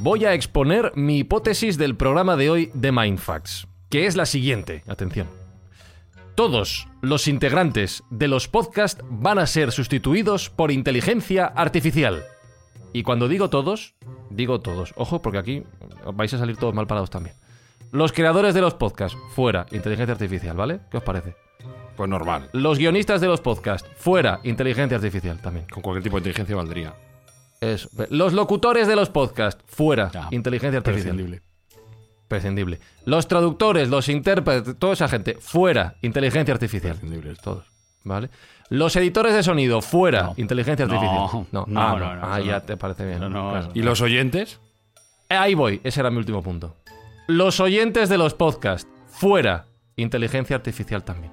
Voy a exponer mi hipótesis del programa de hoy de Mindfax, que es la siguiente. Atención. Todos los integrantes de los podcasts van a ser sustituidos por inteligencia artificial. Y cuando digo todos, digo todos. Ojo, porque aquí vais a salir todos mal parados también. Los creadores de los podcasts, fuera, inteligencia artificial, ¿vale? ¿Qué os parece? Pues normal. Los guionistas de los podcasts, fuera, inteligencia artificial también. Con cualquier tipo de inteligencia valdría. Eso. Los locutores de los podcasts, fuera, Ya, inteligencia artificial. Prescindible. Prescindible. Los traductores, los intérpretes, toda esa gente, fuera, inteligencia artificial. Prescindible. Todos. ¿Vale? Los editores de sonido, fuera, No. inteligencia No, artificial. no, Ah, no, no. no, Ah, ya no. te parece bien. No, no, Claro. eso ¿Y los oyentes? Eh, Ahí voy, ese era mi último punto. Los oyentes de los podcasts, fuera, inteligencia artificial también.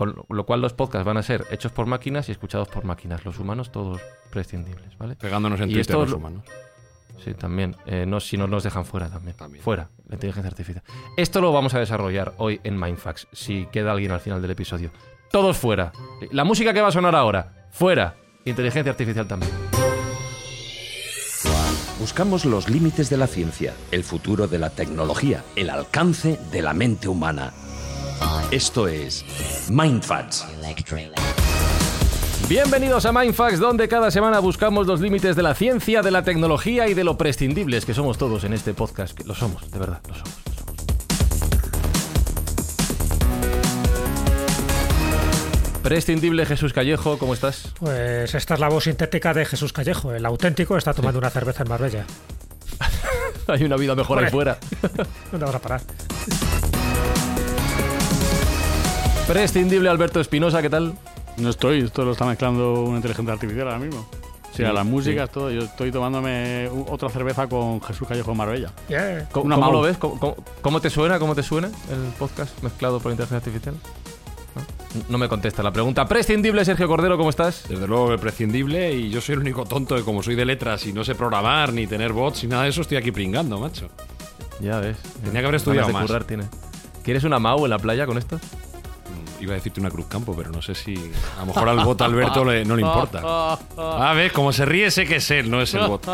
Con lo- cual los podcasts van a ser hechos por máquinas y escuchados por máquinas. Los humanos todos prescindibles, ¿vale? Pegándonos en Y Twitter los humanos. Sí, también. Eh, no, si no nos dejan fuera también. También. Fuera, la inteligencia artificial. Esto lo vamos a desarrollar hoy en Mindfax, si queda alguien al final del episodio. Todos fuera. La música que va a sonar ahora, fuera. Inteligencia artificial también. Buscamos los límites de la ciencia, el futuro de la tecnología, el alcance de la mente humana. Esto es Mindfacts. Bienvenidos a Mindfax, donde cada semana buscamos los límites de la ciencia, de la tecnología y de lo prescindibles que somos todos en este podcast. Que lo somos, de verdad, lo somos. lo somos. Prescindible Jesús Callejo, ¿cómo estás? Pues esta es la voz sintética de Jesús Callejo. El auténtico está tomando una cerveza en Marbella. Hay una vida mejor ahí fuera. ¿Dónde vas a parar? Prescindible Alberto Espinosa, ¿qué tal? No estoy, esto lo está mezclando una inteligencia artificial ahora mismo. O sea, Sí, las músicas, todo. Yo estoy tomándome otra cerveza con Jesús Callejo de Marbella. Yeah. ¿Cómo, Una cómo Mau. lo ves? ¿Cómo, cómo- cómo te suena? ¿Cómo te suena el podcast mezclado por inteligencia artificial? ¿No? No me contesta la pregunta. Prescindible Sergio Cordero, ¿cómo estás? Desde luego, el prescindible. Y yo soy el único tonto que, como soy de letras y no sé programar, ni tener bots, ni nada de eso, estoy aquí pringando, macho. Ya ves. Tenía que haber estudiado más. currar tiene. ¿Quieres una Mau en la playa con esto? Iba a decirte una Cruz Campo, pero no sé si. A lo mejor al bot Alberto le- no le importa. A ver, como se ríe, sé que es él, no es el bot.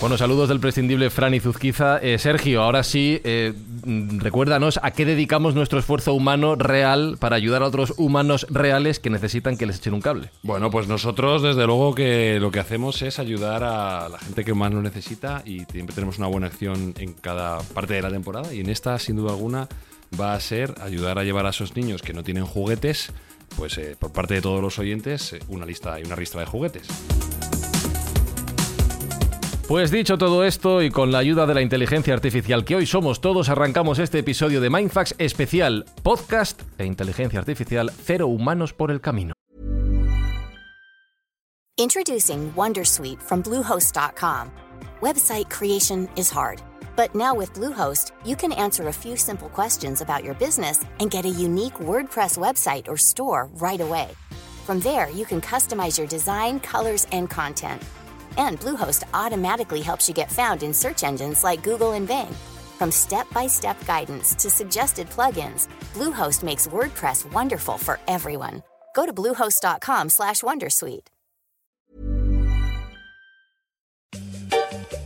Bueno, saludos del prescindible Fran y Zuzquiza. Eh, Sergio, ahora sí, eh, recuérdanos a qué dedicamos nuestro esfuerzo humano real para ayudar a otros humanos reales que necesitan que les echen un cable. Bueno, pues nosotros desde luego que lo que hacemos es ayudar a la gente que más lo necesita y siempre tenemos una buena acción en cada parte de la temporada y en esta sin duda alguna va a ser ayudar a llevar a esos niños que no tienen juguetes, pues eh, por parte de todos los oyentes eh, una lista y una ristra de juguetes. Pues dicho todo esto y con la ayuda de la inteligencia artificial que hoy somos todos, arrancamos este episodio de Mindfax especial podcast e inteligencia artificial cero humanos por el camino. Introducing Wondersuite from Bluehost.com. Website creation is hard, but now with Bluehost, you can answer a few simple questions about your business and get a unique WordPress website or store right away. From there, you can customize your design, colors, and content. And Bluehost automatically helps you get found in search engines like Google and Bing. From step-by-step guidance to suggested plugins, Bluehost makes WordPress wonderful for everyone. Go to bluehost.com/wondersuite.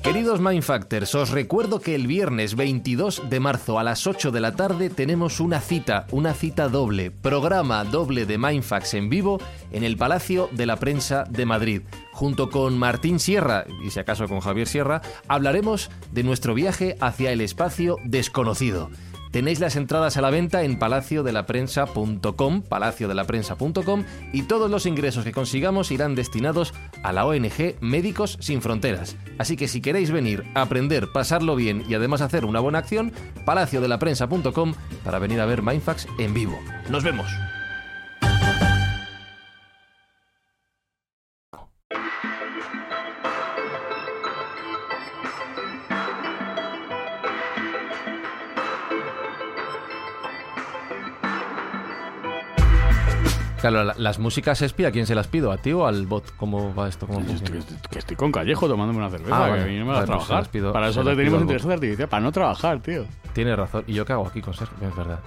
Queridos Mindfactors, os recuerdo que el viernes 22 de marzo a las 8 de la tarde tenemos una cita, una cita doble, programa doble de Mindfax en vivo en el Palacio de la Prensa de Madrid. Junto con Martín Sierra, y si acaso con Javier Sierra, hablaremos de nuestro viaje hacia el espacio desconocido. Tenéis las entradas a la venta en palaciodelaPrensa.com, palaciodelaPrensa.com y todos los ingresos que consigamos irán destinados a la ONG Médicos Sin Fronteras. Así que si queréis venir, aprender, pasarlo bien y además hacer una buena acción, palaciodelaPrensa.com para venir a ver Mindfax en vivo. Nos vemos. Claro, la- las músicas Espi, ¿a quién se las pido? ¿A ti o al bot? ¿Cómo va esto? ¿Cómo estoy, que estoy con Callejo tomándome una cerveza, Ah, vale. que Vale, a pues trabajar. pido- para eso te tenemos inteligencia artificial, para no trabajar, tío. Tiene razón. Y yo qué hago aquí con Sergio, es verdad.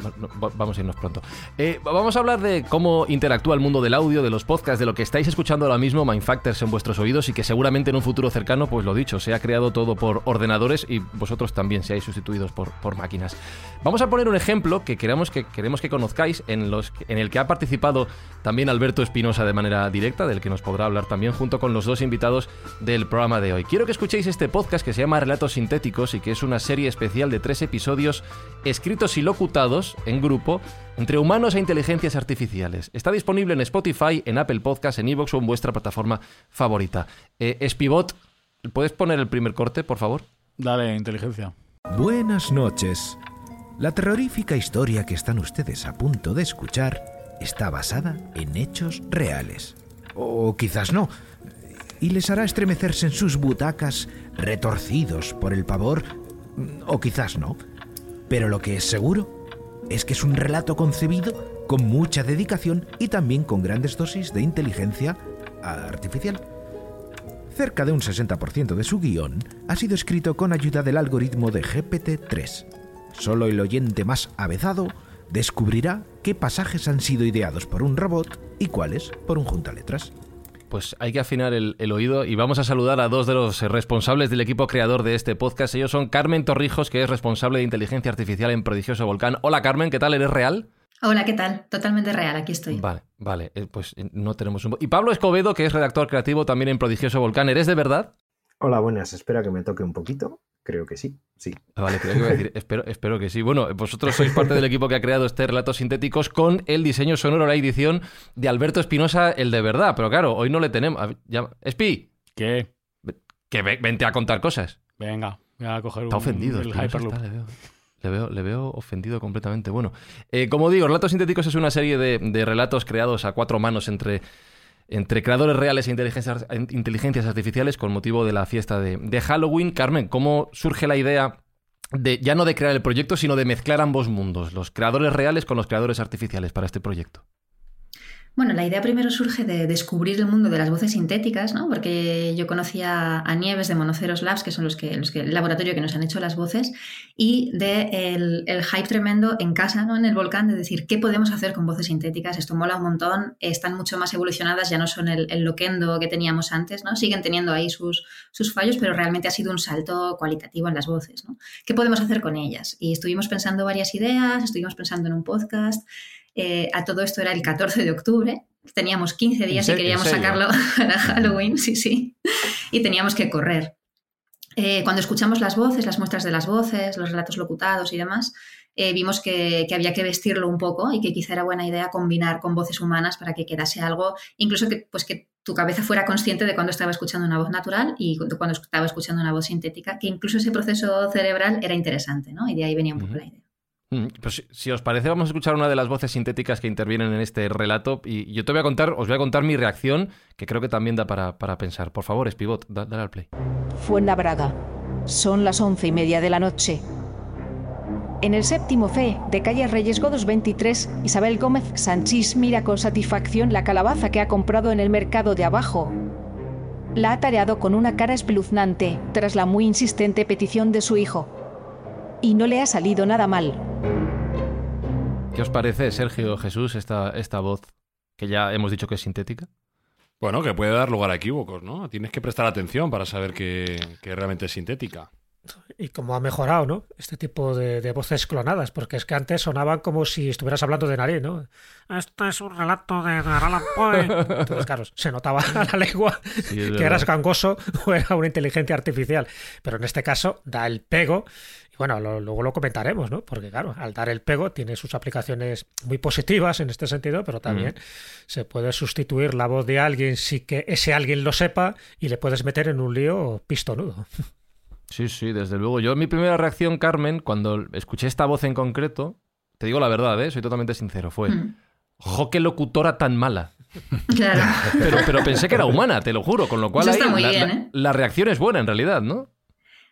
Vamos a irnos pronto. Eh, vamos a hablar de cómo interactúa el mundo del audio, de los podcasts, de lo que estáis escuchando ahora mismo, Mindfactors en vuestros oídos y que seguramente en un futuro cercano, pues lo dicho, se ha creado todo por ordenadores y vosotros también seáis sustituidos por, por máquinas. Vamos a poner un ejemplo que queremos que, queremos que conozcáis, en, los, en el que ha participado también Alberto Espinosa de manera directa, del que nos podrá hablar también junto con los dos invitados del programa de hoy. Quiero que escuchéis este podcast que se llama Relatos Sintéticos y que es una serie especial de tres episodios escritos y locutados en grupo entre humanos e inteligencias artificiales. Está disponible en Spotify, en Apple Podcasts, en Evox o en vuestra plataforma favorita. Eh, Espivot, ¿puedes poner el primer corte, por favor? Dale, inteligencia. Buenas noches. La terrorífica historia que están ustedes a punto de escuchar está basada en hechos reales. O quizás no. Y les hará estremecerse en sus butacas, retorcidos por el pavor. O quizás no. Pero lo que es seguro es que es un relato concebido con mucha dedicación y también con grandes dosis de inteligencia artificial. Cerca de un 60% de su guion ha sido escrito con ayuda del algoritmo de GPT-3. Solo el oyente más avezado descubrirá qué pasajes han sido ideados por un robot y cuáles por un juntaletras. Pues hay que afinar el, el oído y vamos a saludar a dos de los responsables del equipo creador de este podcast. Ellos son Carmen Torrijos, que es responsable de inteligencia artificial en Prodigioso Volcán. Hola Carmen, ¿qué tal? ¿Eres real? Hola, ¿qué tal? Totalmente real, aquí estoy. Vale, vale, eh, pues eh, no tenemos un... Y Pablo Escobedo, que es redactor creativo también en Prodigioso Volcán. ¿Eres de verdad? Hola, buenas. Espera que me toque un poquito. Creo que sí, sí. Ah, Vale, creo que iba a decir, espero, espero que sí. Bueno, vosotros sois parte del equipo que ha creado este Relatos Sintéticos con el diseño sonoro, la edición de Alberto Espinosa, el de verdad. Pero claro, hoy no le tenemos... ya- Espi, ¿Qué? que ve- vente a contar cosas. Venga, voy a coger Está un, ofendido. el Hyperloop. está, le, veo, le, veo, le veo ofendido completamente. Bueno, eh, como digo, Relatos Sintéticos es una serie de, de relatos creados a cuatro manos entre, entre creadores reales e inteligencias, inteligencias artificiales con motivo de la fiesta de, de Halloween. Carmen, ¿cómo surge la idea de ya no de crear el proyecto, sino de mezclar ambos mundos, los creadores reales con los creadores artificiales para este proyecto? Bueno, la idea primero surge de descubrir el mundo de las voces sintéticas, ¿no? Porque yo conocía a Nieves de Monoceros Labs, que son los que, los que el laboratorio que nos han hecho las voces, y de el, hype tremendo en casa, ¿no? En el volcán, de decir, ¿qué podemos hacer con voces sintéticas? Esto mola un montón, están mucho más evolucionadas, ya no son el, loquendo que teníamos antes, ¿no? Siguen teniendo ahí sus, sus fallos, pero realmente ha sido un salto cualitativo en las voces. ¿Qué podemos hacer con ellas? Y estuvimos pensando varias ideas, estuvimos pensando en un podcast. Eh, a todo esto era el 14 de octubre. Teníamos 15 días ¿En y queríamos sacarlo para Halloween, sí, sí. Y teníamos que correr. Eh, cuando escuchamos las voces, las muestras de las voces, los relatos locutados y demás, eh, vimos que, que había que vestirlo un poco y que quizá era buena idea combinar con voces humanas para que quedase algo, incluso que, pues que tu cabeza fuera consciente de cuando estaba escuchando una voz natural y cu- cuando estaba escuchando una voz sintética, que incluso ese proceso cerebral era interesante, ¿no? Y de ahí venía un poco la idea. Mm, Pues si- os parece, vamos a escuchar una de las voces sintéticas que intervienen en este relato y yo te voy a contar, os voy a contar mi reacción, que creo que también da para, para pensar. Por favor, Spivot, da- dale al play. Fuenlabrada. Son las once y media de la noche. En el séptimo fe de calle Reyes Godos 23, Isabel Gómez Sanchís mira con satisfacción la calabaza que ha comprado en el mercado de abajo. La ha tareado con una cara espeluznante tras la muy insistente petición de su hijo. Y no le ha salido nada mal. ¿Qué os parece, Sergio Jesús, esta, esta voz que ya hemos dicho que es sintética? Bueno, que puede dar lugar a equívocos, ¿no? Tienes que prestar atención para saber que, que realmente es sintética. Y cómo ha mejorado, ¿no? Este tipo de, de voces clonadas, porque es que antes sonaban como si estuvieras hablando de nariz, ¿no? Esto es un relato de Allan Poe. Entonces, claro, se notaba a la lengua Sí, que verdad. eras gangoso o era una inteligencia artificial. Pero en este caso da el pego. Bueno, lo- luego lo comentaremos, ¿no? Porque claro, al dar el pego tiene sus aplicaciones muy positivas en este sentido, pero también se puede sustituir la voz de alguien sin que ese alguien lo sepa y le puedes meter en un lío pistonudo. Sí, sí, desde luego. Yo, mi primera reacción, Carmen, cuando escuché esta voz en concreto, te digo la verdad, ¿eh? soy totalmente sincero, fue, Mm. jo, qué locutora tan mala. Claro. Pero, pero pensé que era humana, te lo juro, con lo cual ahí muy la, bien, la- ¿eh? la reacción es buena en realidad, ¿no?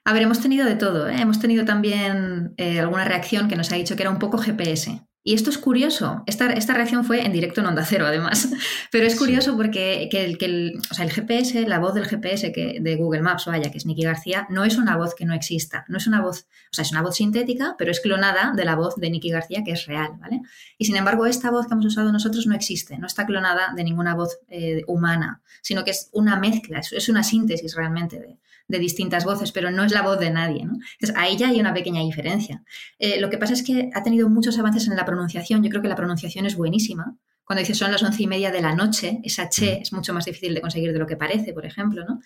A ver, hemos tenido de todo. ¿eh? Hemos tenido también eh, alguna reacción que nos ha dicho que era un poco GPS. Y esto es curioso. Esta, esta, reacción fue en directo en Onda Cero, además. Pero es curioso porque que el, que el, o sea, el, GPS, la voz del GPS que, de Google Maps, vaya, que es Nicky García, no es una voz que no exista. No es una voz, o sea, es una voz sintética, pero es clonada de la voz de Nicky García, que es real, ¿vale? Y sin embargo, esta voz que hemos usado nosotros no existe, no está clonada de ninguna voz eh, humana, sino que es una mezcla, es, es una síntesis realmente de, de distintas voces, pero no es la voz de nadie. ¿no? Entonces, ahí ya hay una pequeña diferencia. Eh, lo que pasa es que ha tenido muchos avances en la pronunciación. Yo creo que la pronunciación es buenísima. Cuando dice son las once y media de la noche, esa che mm. es mucho más difícil de conseguir de lo que parece, por ejemplo, ¿no?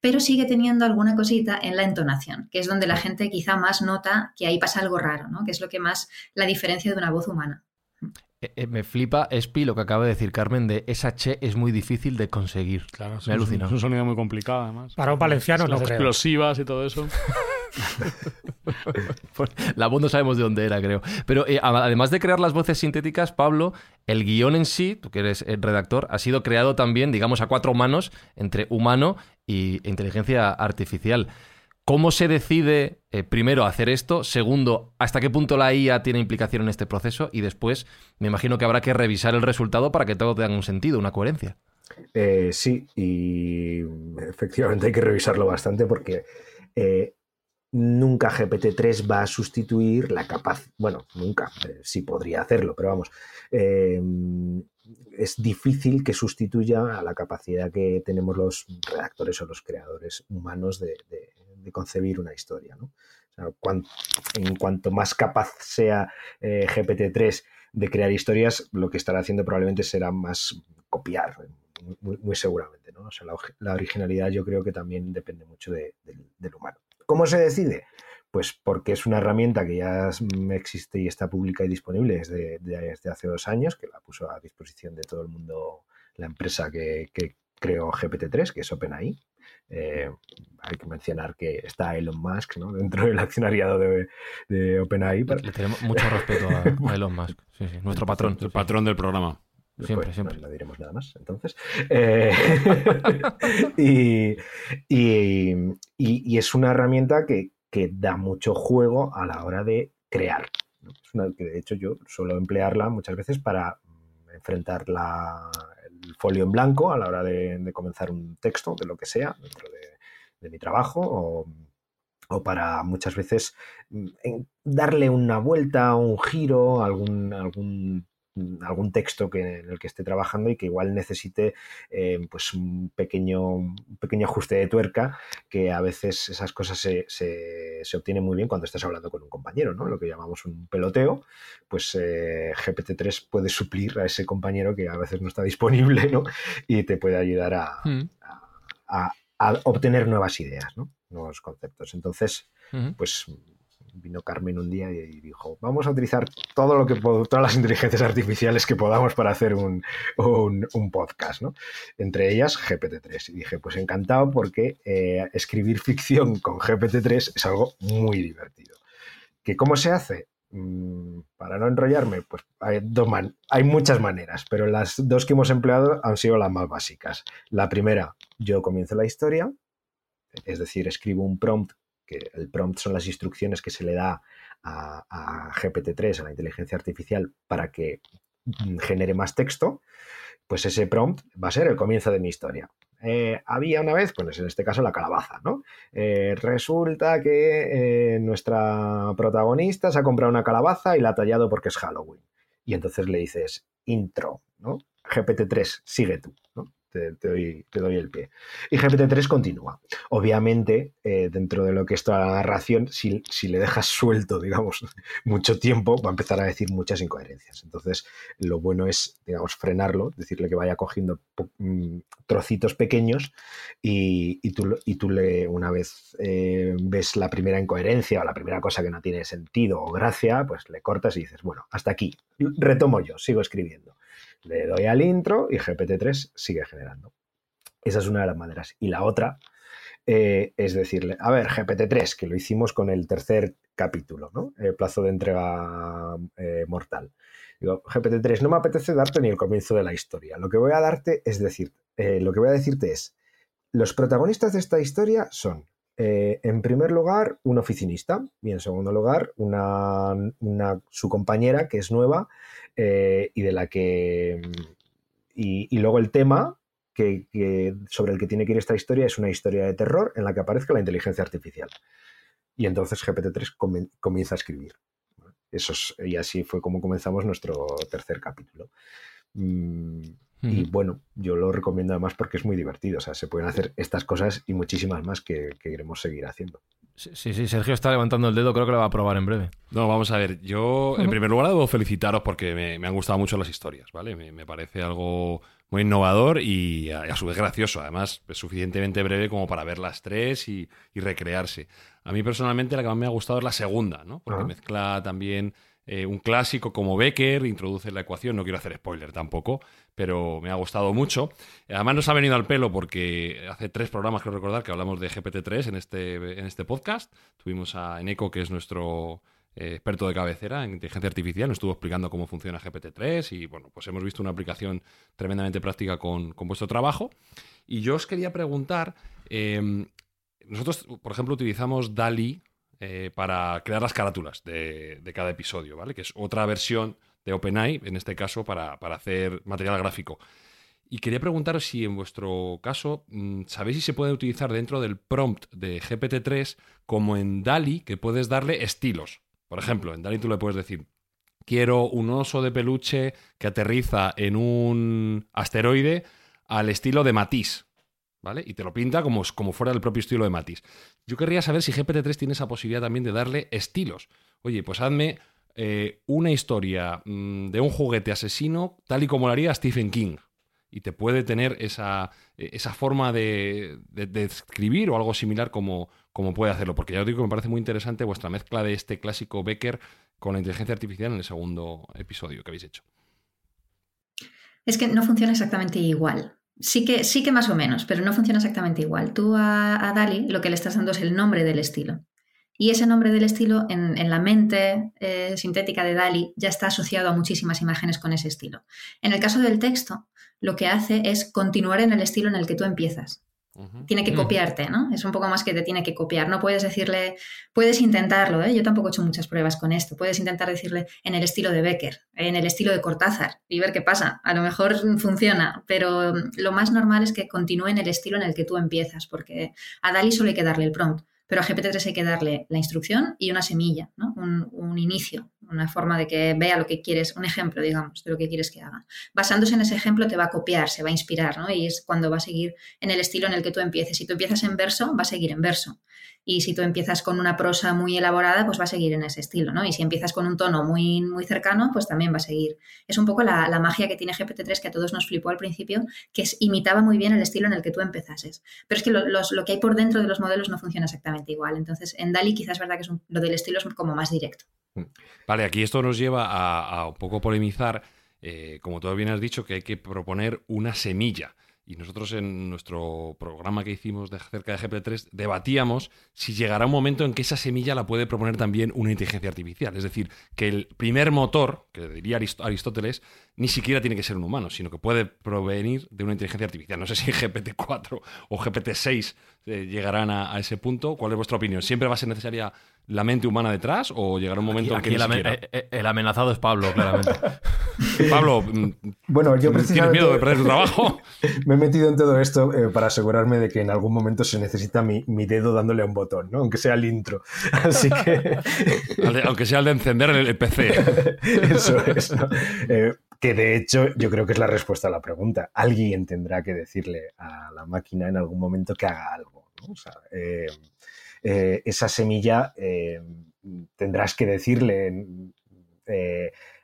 Pero sigue teniendo alguna cosita en la entonación, que es donde la gente quizá más nota que ahí pasa algo raro, ¿no? Que es lo que más la diferencia de una voz humana. Eh, eh, me flipa, Espi, lo que acaba de decir Carmen, de esa che es muy difícil de conseguir. Claro, me alucina. Es un sonido muy complicado, además. Para un valenciano no creo. explosivas y todo eso. La voz no sabemos de dónde era, creo. Pero eh, además de crear las voces sintéticas, Pablo, el guion en sí, tú que eres el redactor, ha sido creado también, digamos, a cuatro manos entre humano y inteligencia artificial. ¿Cómo se decide, eh, primero, hacer esto? Segundo, ¿hasta qué punto la IA tiene implicación en este proceso? Y después, me imagino que habrá que revisar el resultado para que todo tenga un sentido, una coherencia. Eh, sí, y efectivamente hay que revisarlo bastante porque eh, nunca GPT-3 va a sustituir la capacidad, bueno, nunca, sí podría hacerlo, pero vamos, es difícil que sustituya a la capacidad que tenemos los redactores o los creadores humanos de de concebir una historia. ¿no? en cuanto más capaz sea eh, GPT-3 de crear historias, lo que estará haciendo probablemente será más copiar, muy, seguramente. ¿no? O sea, la, originalidad yo creo que también depende mucho del humano. ¿Cómo se decide? Pues porque es una herramienta que ya existe y está pública y disponible desde, desde hace dos años, que la puso a disposición de todo el mundo la empresa que, que creó GPT-3, que es OpenAI, eh, hay que mencionar que está Elon Musk dentro del accionariado de, OpenAI. Le tenemos mucho respeto a, Elon Musk, nuestro patrón. El patrón del programa. Siempre, siempre. No, diremos nada más, entonces. Eh, y, es una herramienta que, da mucho juego a la hora de crear. que de hecho yo suelo emplearla muchas veces para enfrentar la, folio en blanco a la hora de, comenzar un texto, de lo que sea, dentro de, mi trabajo, o, para muchas veces mm, darle una vuelta, un giro, algún, algún algún texto que, en el que esté trabajando y que igual necesite eh, pues un pequeño, un pequeño ajuste de tuerca, que a veces esas cosas se, se, obtienen muy bien cuando estás hablando con un compañero, ¿no? Lo que llamamos un peloteo, pues eh, GPT-3 puede suplir a ese compañero que a veces no está disponible, ¿no? Y te puede ayudar a, hmm. a, obtener nuevas ideas, ¿no? Nuevos conceptos. Entonces, pues vino Carmen un día y dijo, vamos a utilizar todo lo que todas las inteligencias artificiales que podamos para hacer un, podcast, ¿no? Entre ellas GPT-3. Y dije, pues encantado porque eh, escribir ficción con GPT-3 es algo muy divertido. ¿Que cómo se hace? Mm, para no enrollarme, pues hay, hay muchas maneras, pero las dos que hemos empleado han sido las más básicas. La primera, yo comienzo la historia, es decir, escribo un prompt que el prompt son las instrucciones que se le da a, GPT-3, a la inteligencia artificial, para que mm, genere más texto, pues ese prompt va a ser el comienzo de mi historia. Eh, había una vez, pues en este caso la calabaza, ¿no? Eh, resulta que eh, nuestra protagonista se ha comprado una calabaza y la ha tallado porque es Halloween. Y entonces le dices, intro, ¿no? GPT-3, sigue tú, ¿no? Te, doy, el pie. Y GPT-3 continúa. Obviamente, eh, dentro de lo que es toda la narración, si, le dejas suelto, digamos, mucho tiempo, va a empezar a decir muchas incoherencias. Entonces, lo bueno es, digamos, frenarlo, decirle que vaya cogiendo mm, trocitos pequeños y, tú, y tú le, una vez eh, ves la primera incoherencia o la primera cosa que no tiene sentido o gracia, pues le cortas y dices, bueno, hasta aquí, retomo yo, sigo escribiendo. Le doy al intro y GPT-3 sigue generando. Esa es una de las maneras. Y la otra eh, es decirle, a ver, GPT-3, que lo hicimos con el tercer capítulo, ¿no? El plazo de entrega eh, mortal. Digo, GPT-3, no me apetece darte ni el comienzo de la historia. Lo que voy a darte es decir, eh, lo que voy a decirte es, los protagonistas de esta historia son eh, en primer lugar, un oficinista y en segundo lugar, una, su compañera que es nueva eh, y de la que... Y, luego el tema que, sobre el que tiene que ir esta historia es una historia de terror en la que aparezca la inteligencia artificial. Y entonces GPT-3 comienza a escribir. Eso y así fue como comenzamos nuestro tercer capítulo. Mm, y bueno, yo lo recomiendo además porque es muy divertido. O sea, se pueden hacer estas cosas y muchísimas más que, queremos seguir haciendo. Sí, sí, Sergio está levantando el dedo, creo que lo va a probar en breve. No, vamos a ver, yo en primer lugar debo felicitaros porque me, han gustado mucho las historias, ¿vale? Me, parece algo muy innovador y a, su vez gracioso. Además, es suficientemente breve como para ver las tres y, recrearse. A mí personalmente la que más me ha gustado es la segunda, ¿no? Porque mezcla también eh, un clásico como Becker, introduce la ecuación, no quiero hacer spoiler tampoco, pero me ha gustado mucho. Además nos ha venido al pelo porque hace tres programas, creo recordar, que hablamos de GPT-3 en este, en este podcast. Tuvimos a Eneco, que es nuestro eh, experto de cabecera en inteligencia artificial, nos estuvo explicando cómo funciona GPT-3 y bueno, pues hemos visto una aplicación tremendamente práctica con, vuestro trabajo. Y yo os quería preguntar, em, nosotros, por ejemplo, utilizamos DALI eh, para crear las carátulas de, cada episodio, ¿vale? Que es otra versión de OpenAI, en este caso, para, hacer material gráfico. Y quería preguntaros si en vuestro caso mm, sabéis si se puede utilizar dentro del prompt de GPT-3 como en DALI, que puedes darle estilos. Por ejemplo, en DALI tú le puedes decir, quiero un oso de peluche que aterriza en un asteroide al estilo de Matisse, ¿vale? Y te lo pinta como, como fuera el propio estilo de Matisse. Yo querría saber si GPT-3 tiene esa posibilidad también de darle estilos. Oye, pues hazme eh, una historia mm, de un juguete asesino tal y como lo haría Stephen King. Y te puede tener esa, eh, esa forma de, escribir o algo similar como, como puede hacerlo. Porque ya os digo que me parece muy interesante vuestra mezcla de este clásico Becker con la inteligencia artificial en el segundo episodio que habéis hecho. Es que no funciona exactamente igual. Sí que, sí que más o menos, pero no funciona exactamente igual. Tú a, Dali lo que le estás dando es el nombre del estilo. Y ese nombre del estilo en, la mente eh, sintética de Dali ya está asociado a muchísimas imágenes con ese estilo. En el caso del texto, lo que hace es continuar en el estilo en el que tú empiezas. Tiene que mm. copiarte, ¿no? Es un poco más que te tiene que copiar. No puedes decirle, puedes intentarlo, ¿eh? Yo tampoco he hecho muchas pruebas con esto. Puedes intentar decirle en el estilo de Becker, en el estilo de Cortázar y ver qué pasa. A lo mejor funciona, pero mm, lo más normal es que continúe en el estilo en el que tú empiezas, porque a Dali solo hay que darle el prompt. Pero a GPT-3 hay que darle la instrucción y una semilla, ¿no? un, inicio, una forma de que vea lo que quieres, un ejemplo, digamos, de lo que quieres que haga. Basándose en ese ejemplo te va a copiar, se va a inspirar, ¿no? Y es cuando va a seguir en el estilo en el que tú empieces. Si tú empiezas en verso, va a seguir en verso. Y si tú empiezas con una prosa muy elaborada, pues va a seguir en ese estilo, ¿no? Y si empiezas con un tono muy, muy cercano, pues también va a seguir. Es un poco la, magia que tiene GPT-3 que a todos nos flipó al principio, que imitaba muy bien el estilo en el que tú empezases. Pero es que lo, lo que hay por dentro de los modelos no funciona exactamente igual. Entonces, en DALI quizás es verdad que es lo del estilo es como más directo. Mm. Vale, aquí esto nos lleva a, un poco polemizar, eh, como tú bien has dicho, que hay que proponer una semilla. Y nosotros en nuestro programa que hicimos de acerca de GP3 debatíamos si llegará un momento en que esa semilla la puede proponer también una inteligencia artificial. Es decir, que el primer motor, que diría Aristóteles, ni siquiera tiene que ser un humano, sino que puede provenir de una inteligencia artificial. No sé si GPT-4 o GPT-6 eh, llegarán a, ese punto. ¿Cuál es vuestra opinión? ¿Siempre va a ser necesaria la mente humana detrás o llegará un momento en que el, eh, eh, el, amenazado es Pablo, claramente. Pablo, mm, bueno, yo ¿tienes miedo de perder tu trabajo? me he metido en todo esto para asegurarme de que en algún momento se necesita mi, dedo dándole a un botón, ¿no? aunque sea el intro. Así que... aunque sea el de encender el, PC. Eso es. Que de hecho yo creo que es la respuesta a la pregunta. Alguien tendrá que decirle a la máquina en algún momento que haga algo. Eh, eh, esa semilla eh, tendrás que decirle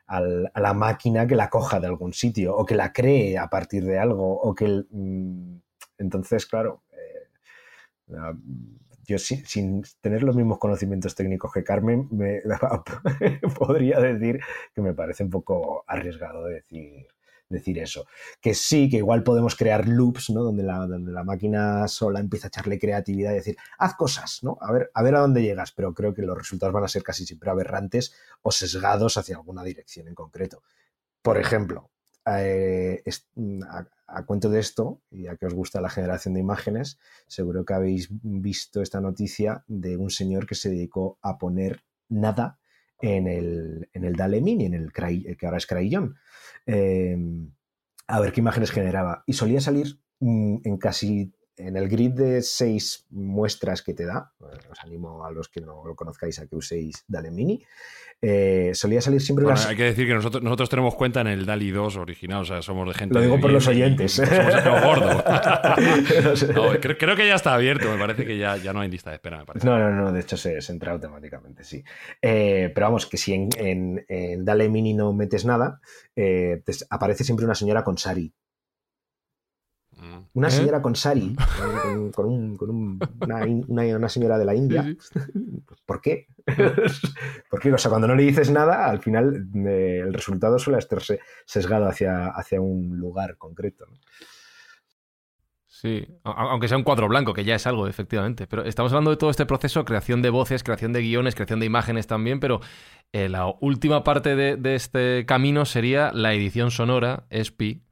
a la máquina que la coja de algún sitio o que la cree a partir de algo o que... Mm, entonces, claro, yo sin, tener los mismos conocimientos técnicos que Carmen, me, podría decir que me parece un poco arriesgado decir, decir eso. Que sí, que igual podemos crear loops, ¿no? Donde la, donde la máquina sola empieza a echarle creatividad y decir, haz cosas, ¿no? A ver, a ver a dónde llegas, pero creo que los resultados van a ser casi siempre aberrantes o sesgados hacia alguna dirección en concreto. Por ejemplo, eh, a, a, cuento de esto, y a que os gusta la generación de imágenes, seguro que habéis visto esta noticia de un señor que se dedicó a poner nada en el, en el DALE Mini, en el que ahora es Crayon, em, a ver qué imágenes generaba. Y solía salir mm, en casi en el grid de seis muestras que te da, eh, os animo a los que no lo conozcáis a que uséis Dale Mini, eh, solía salir siempre bueno, Hay que decir que nosotros, nosotros tenemos cuenta en el DALI 2 original, o sea, somos de gente... Lo digo por los oyentes. somos gordo. creo, que ya está abierto, me parece que ya, ya no hay lista de espera, me parece. No, no, no, de hecho se, entra automáticamente, sí. Eh, pero vamos, que si en, en, Dale Mini no metes nada, aparece siempre una señora con Sari una ¿Eh? señora con sari, con, una, señora de la India. ¿Por qué? Porque, o sea, cuando no le dices nada, al final eh, el resultado suele estar sesgado hacia, hacia un lugar concreto. Sí, aunque sea un cuadro blanco, que ya es algo, efectivamente. Pero estamos hablando de todo este proceso, creación de voces, creación de guiones, creación de imágenes también, pero eh, la última parte de, este camino sería la edición sonora, ESPI,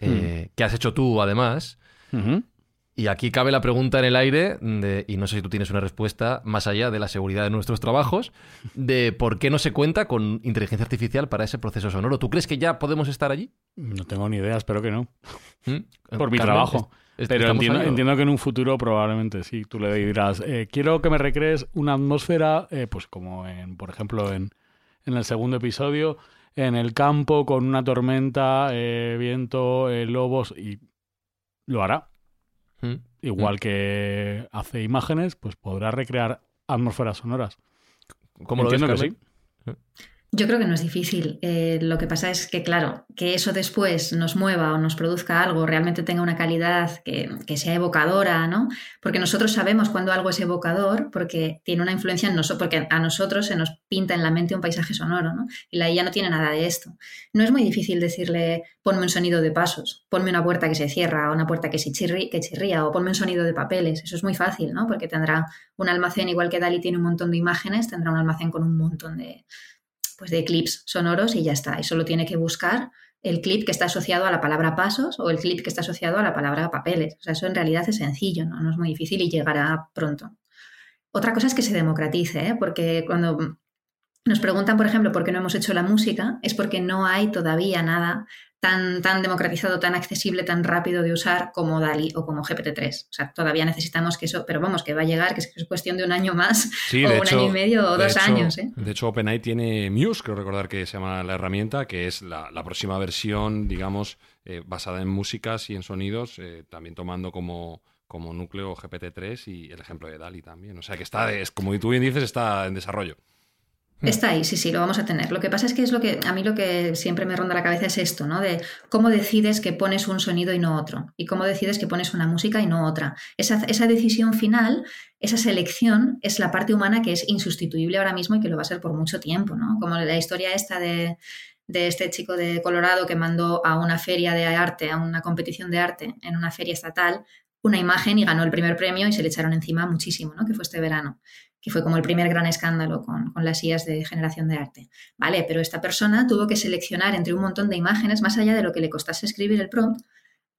mm. que has hecho tú además. Y aquí cabe la pregunta en el aire, y no sé si tú tienes una respuesta más allá de la seguridad de nuestros trabajos, de por qué no se cuenta con inteligencia artificial para ese proceso sonoro. ¿Tú crees que ya podemos estar allí? No tengo ni idea, espero que no. ¿Mm? Por mi trabajo. Pero entiendo, que en un futuro probablemente sí. Tú le dirás, eh, quiero que me recrees una atmósfera, eh, pues como en, por ejemplo, en, en el segundo episodio, en el campo con una tormenta, eh, viento, lobos y lo hará. Mm. Igual mm. que hace imágenes, pues podrá recrear atmósferas sonoras. Como Entiendo que sí. Yo creo que no es difícil. Eh, lo que pasa es que, claro, que eso después nos mueva o nos produzca algo, realmente tenga una calidad que, sea evocadora, ¿no? Porque nosotros sabemos cuando algo es evocador, porque tiene una influencia en nosotros, porque a nosotros se nos pinta en la mente un paisaje sonoro, ¿no? Y la IA no tiene nada de esto. No es muy difícil decirle, ponme un sonido de pasos, ponme una puerta que se cierra, o una puerta que, se que chirría, o ponme un sonido de papeles. Eso es muy fácil, ¿no? Porque tendrá un almacén, igual que Dali tiene un montón de imágenes, tendrá un almacén con un montón de pues de clips sonoros y ya está. Y solo tiene que buscar el clip que está asociado a la palabra pasos o el clip que está asociado a la palabra papeles. O sea, eso en realidad es sencillo, ¿no? no es muy difícil y llegará pronto. Otra cosa es que se democratice, ¿eh? porque cuando nos preguntan, por ejemplo, por qué no hemos hecho la música, es porque no hay todavía nada tan, tan democratizado, tan accesible, tan rápido de usar como DALI o como GPT-3. O sea, todavía necesitamos que eso, pero vamos, que va a llegar, que es cuestión de un año más, o un año y medio, o dos años. ¿eh? De hecho, OpenAI tiene Muse, creo recordar que se llama la herramienta, que es la, próxima versión, digamos, eh, basada en músicas y en sonidos, eh, también tomando como como núcleo GPT-3 y el ejemplo de DALI también. O sea que está, es, como tú bien dices, está en desarrollo. Mm. Está ahí, sí, sí, lo vamos a tener. Lo que pasa es que es lo que a mí lo que siempre me ronda la cabeza es esto, ¿no? De cómo decides que pones un sonido y no otro, y cómo decides que pones una música y no otra. Esa, esa decisión final, esa selección, es la parte humana que es insustituible ahora mismo y que lo va a ser por mucho tiempo, ¿no? Como la historia esta de, de este chico de Colorado que mandó a una feria de arte, a una competición de arte en una feria estatal, una imagen y ganó el primer premio y se le echaron encima muchísimo, ¿no? Que fue este verano que fue como el primer gran escándalo con, las IAS de generación de arte. Vale, pero esta persona tuvo que seleccionar entre un montón de imágenes, más allá de lo que le costase escribir el prompt,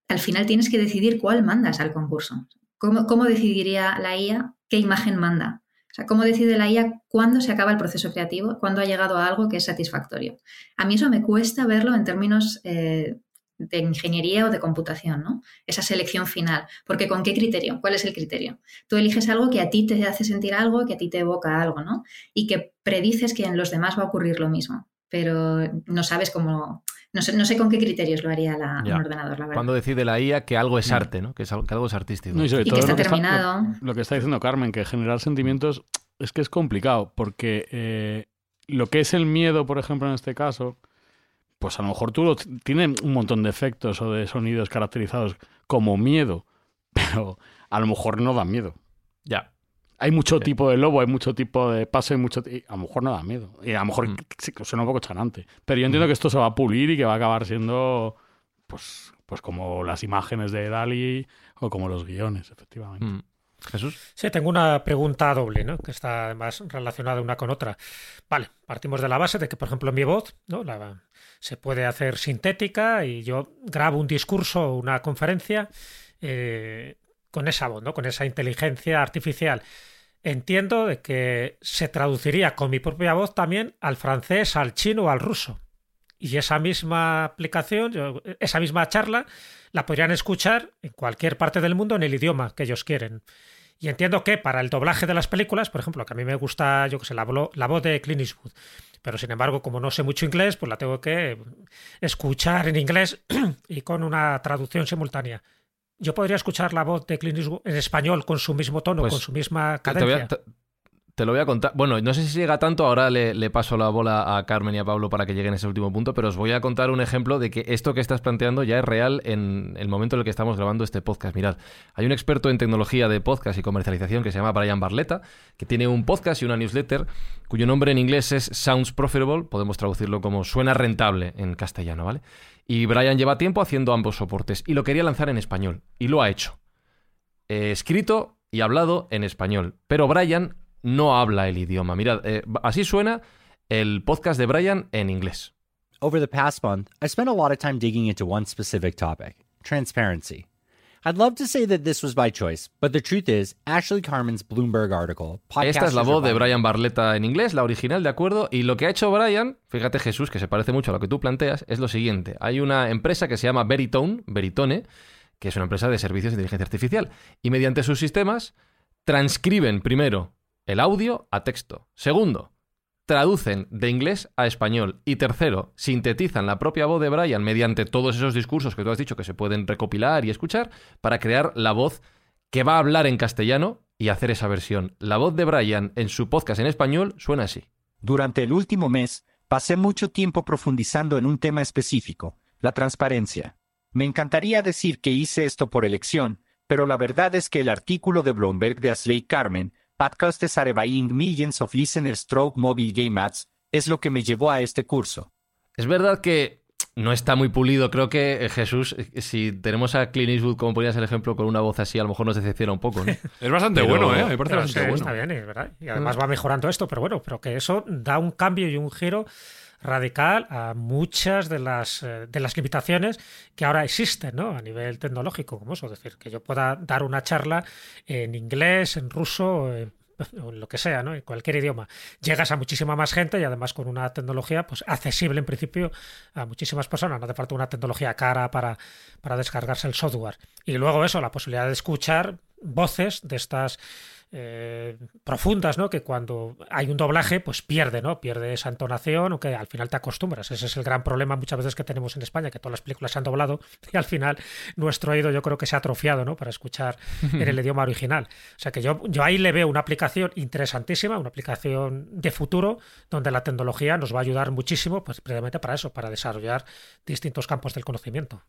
al final tienes que decidir cuál mandas al concurso. ¿Cómo, cómo decidiría la IA qué imagen manda? O sea, ¿cómo decide la IA cuándo se acaba el proceso creativo, cuándo ha llegado a algo que es satisfactorio? A mí eso me cuesta verlo en términos eh, de ingeniería o de computación, ¿no? Esa selección final. Porque ¿con qué criterio? ¿Cuál es el criterio? Tú eliges algo que a ti te hace sentir algo, que a ti te evoca algo, ¿no? Y que predices que en los demás va a ocurrir lo mismo. Pero no sabes cómo. No sé, no sé con qué criterios lo haría la, un ordenador, la verdad. Cuando decide la IA que algo es mm. arte, ¿no? Que, es algo, que algo es artístico. y, que está terminado. lo, que está diciendo Carmen, que generar sentimientos es que es complicado, porque eh, lo que es el miedo, por ejemplo, en este caso, pues a lo mejor tú lo, tiene un montón de efectos o de sonidos caracterizados como miedo, pero a lo mejor no da miedo. Ya. Hay mucho tipo de lobo, hay mucho tipo de paso y mucho. a lo mejor no da miedo. Y a lo mejor mm. suena un poco chanante. Pero yo entiendo mm. que esto se va a pulir y que va a acabar siendo. Pues, pues como las imágenes de Dali o como los guiones, efectivamente. Mm. Sí, tengo una pregunta doble, ¿no? Que está además relacionada una con otra. Vale, partimos de la base de que, por ejemplo, mi voz, ¿no? Se puede hacer sintética y yo grabo un discurso o una conferencia eh, con esa voz, ¿no? Con esa inteligencia artificial. Entiendo de que se traduciría con mi propia voz también al francés, al chino o al ruso. Y esa misma aplicación, esa misma charla, la podrían escuchar en cualquier parte del mundo en el idioma que ellos quieren. Y entiendo que para el doblaje de las películas, por ejemplo, que a mí me gusta, yo que sé, la, la voz de Clint Eastwood, pero sin embargo, como no sé mucho inglés, pues la tengo que escuchar en inglés y con una traducción simultánea. Yo podría escuchar la voz de Clint Eastwood en español con su mismo tono, pues con su misma cadencia. Te lo voy a contar. Bueno, no sé si llega tanto, ahora le, paso la bola a Carmen y a Pablo para que lleguen a ese último punto, pero os voy a contar un ejemplo de que esto que estás planteando ya es real en el momento en el que estamos grabando este podcast. Mirad, hay un experto en tecnología de podcast y comercialización que se llama Brian Barletta, que tiene un podcast y una newsletter cuyo nombre en inglés es Sounds Profitable, podemos traducirlo como suena rentable en castellano, ¿vale? Y Brian lleva tiempo haciendo ambos soportes y lo quería lanzar en español, y lo ha hecho. escrito y hablado en español, pero Brian no habla el idioma. Mirad, eh, así suena el podcast de Brian en inglés. Over the past month, I spent a lot of time digging into one specific topic transparency. I'd love to say that this was by choice, but the truth is, Ashley Carmen's Bloomberg article. Esta es la voz de Brian Barletta en inglés, la original, de acuerdo. Y lo que ha hecho Brian, fíjate Jesús, que se parece mucho a lo que tú planteas, es lo siguiente. Hay una empresa que se llama Veritone, Veritone, que es una empresa de servicios de inteligencia artificial. Y mediante sus sistemas transcriben primero el audio a texto. Segundo, traducen de inglés a español. Y tercero, sintetizan la propia voz de Brian mediante todos esos discursos que tú has dicho que se pueden recopilar y escuchar para crear la voz que va a hablar en castellano y hacer esa versión. La voz de Brian en su podcast en español suena así. Durante el último mes, pasé mucho tiempo profundizando en un tema específico, la transparencia. Me encantaría decir que hice esto por elección, pero la verdad es que el artículo de Bloomberg de Ashley Carmen Podcastes are buying millions of listeners stroke mobile game ads es lo que me llevó a este curso. Es verdad que no está muy pulido. Creo que eh, Jesús, eh, si tenemos a Clint Eastwood, como ponías el ejemplo, con una voz así, a lo mejor nos decepciona un poco. ¿no? es bastante bueno, ¿eh? Me parece bastante bueno. Está bien, es verdad. Y además va mejorando esto, pero bueno, pero que eso da un cambio y un giro radical a muchas de las, eh, de las limitaciones que ahora existen ¿no? a nivel tecnológico, como eso, es decir, que yo pueda dar una charla en inglés, en ruso, en o lo que sea, ¿no? En cualquier idioma. Llegas a muchísima más gente y además con una tecnología pues accesible en principio a muchísimas personas. No hace falta una tecnología cara para, para descargarse el software. Y luego eso, la posibilidad de escuchar voces de estas eh, profundas, ¿no? Que cuando hay un doblaje, pues pierde, ¿no? Pierde esa entonación, o que al final te acostumbras. Ese es el gran problema muchas veces que tenemos en España, que todas las películas se han doblado y al final nuestro oído yo creo que se ha atrofiado, ¿no? Para escuchar en el idioma original. O sea que yo, yo ahí le veo una aplicación interesantísima, una aplicación de futuro, donde la tecnología nos va a ayudar muchísimo, pues precisamente para eso, para desarrollar distintos campos del conocimiento.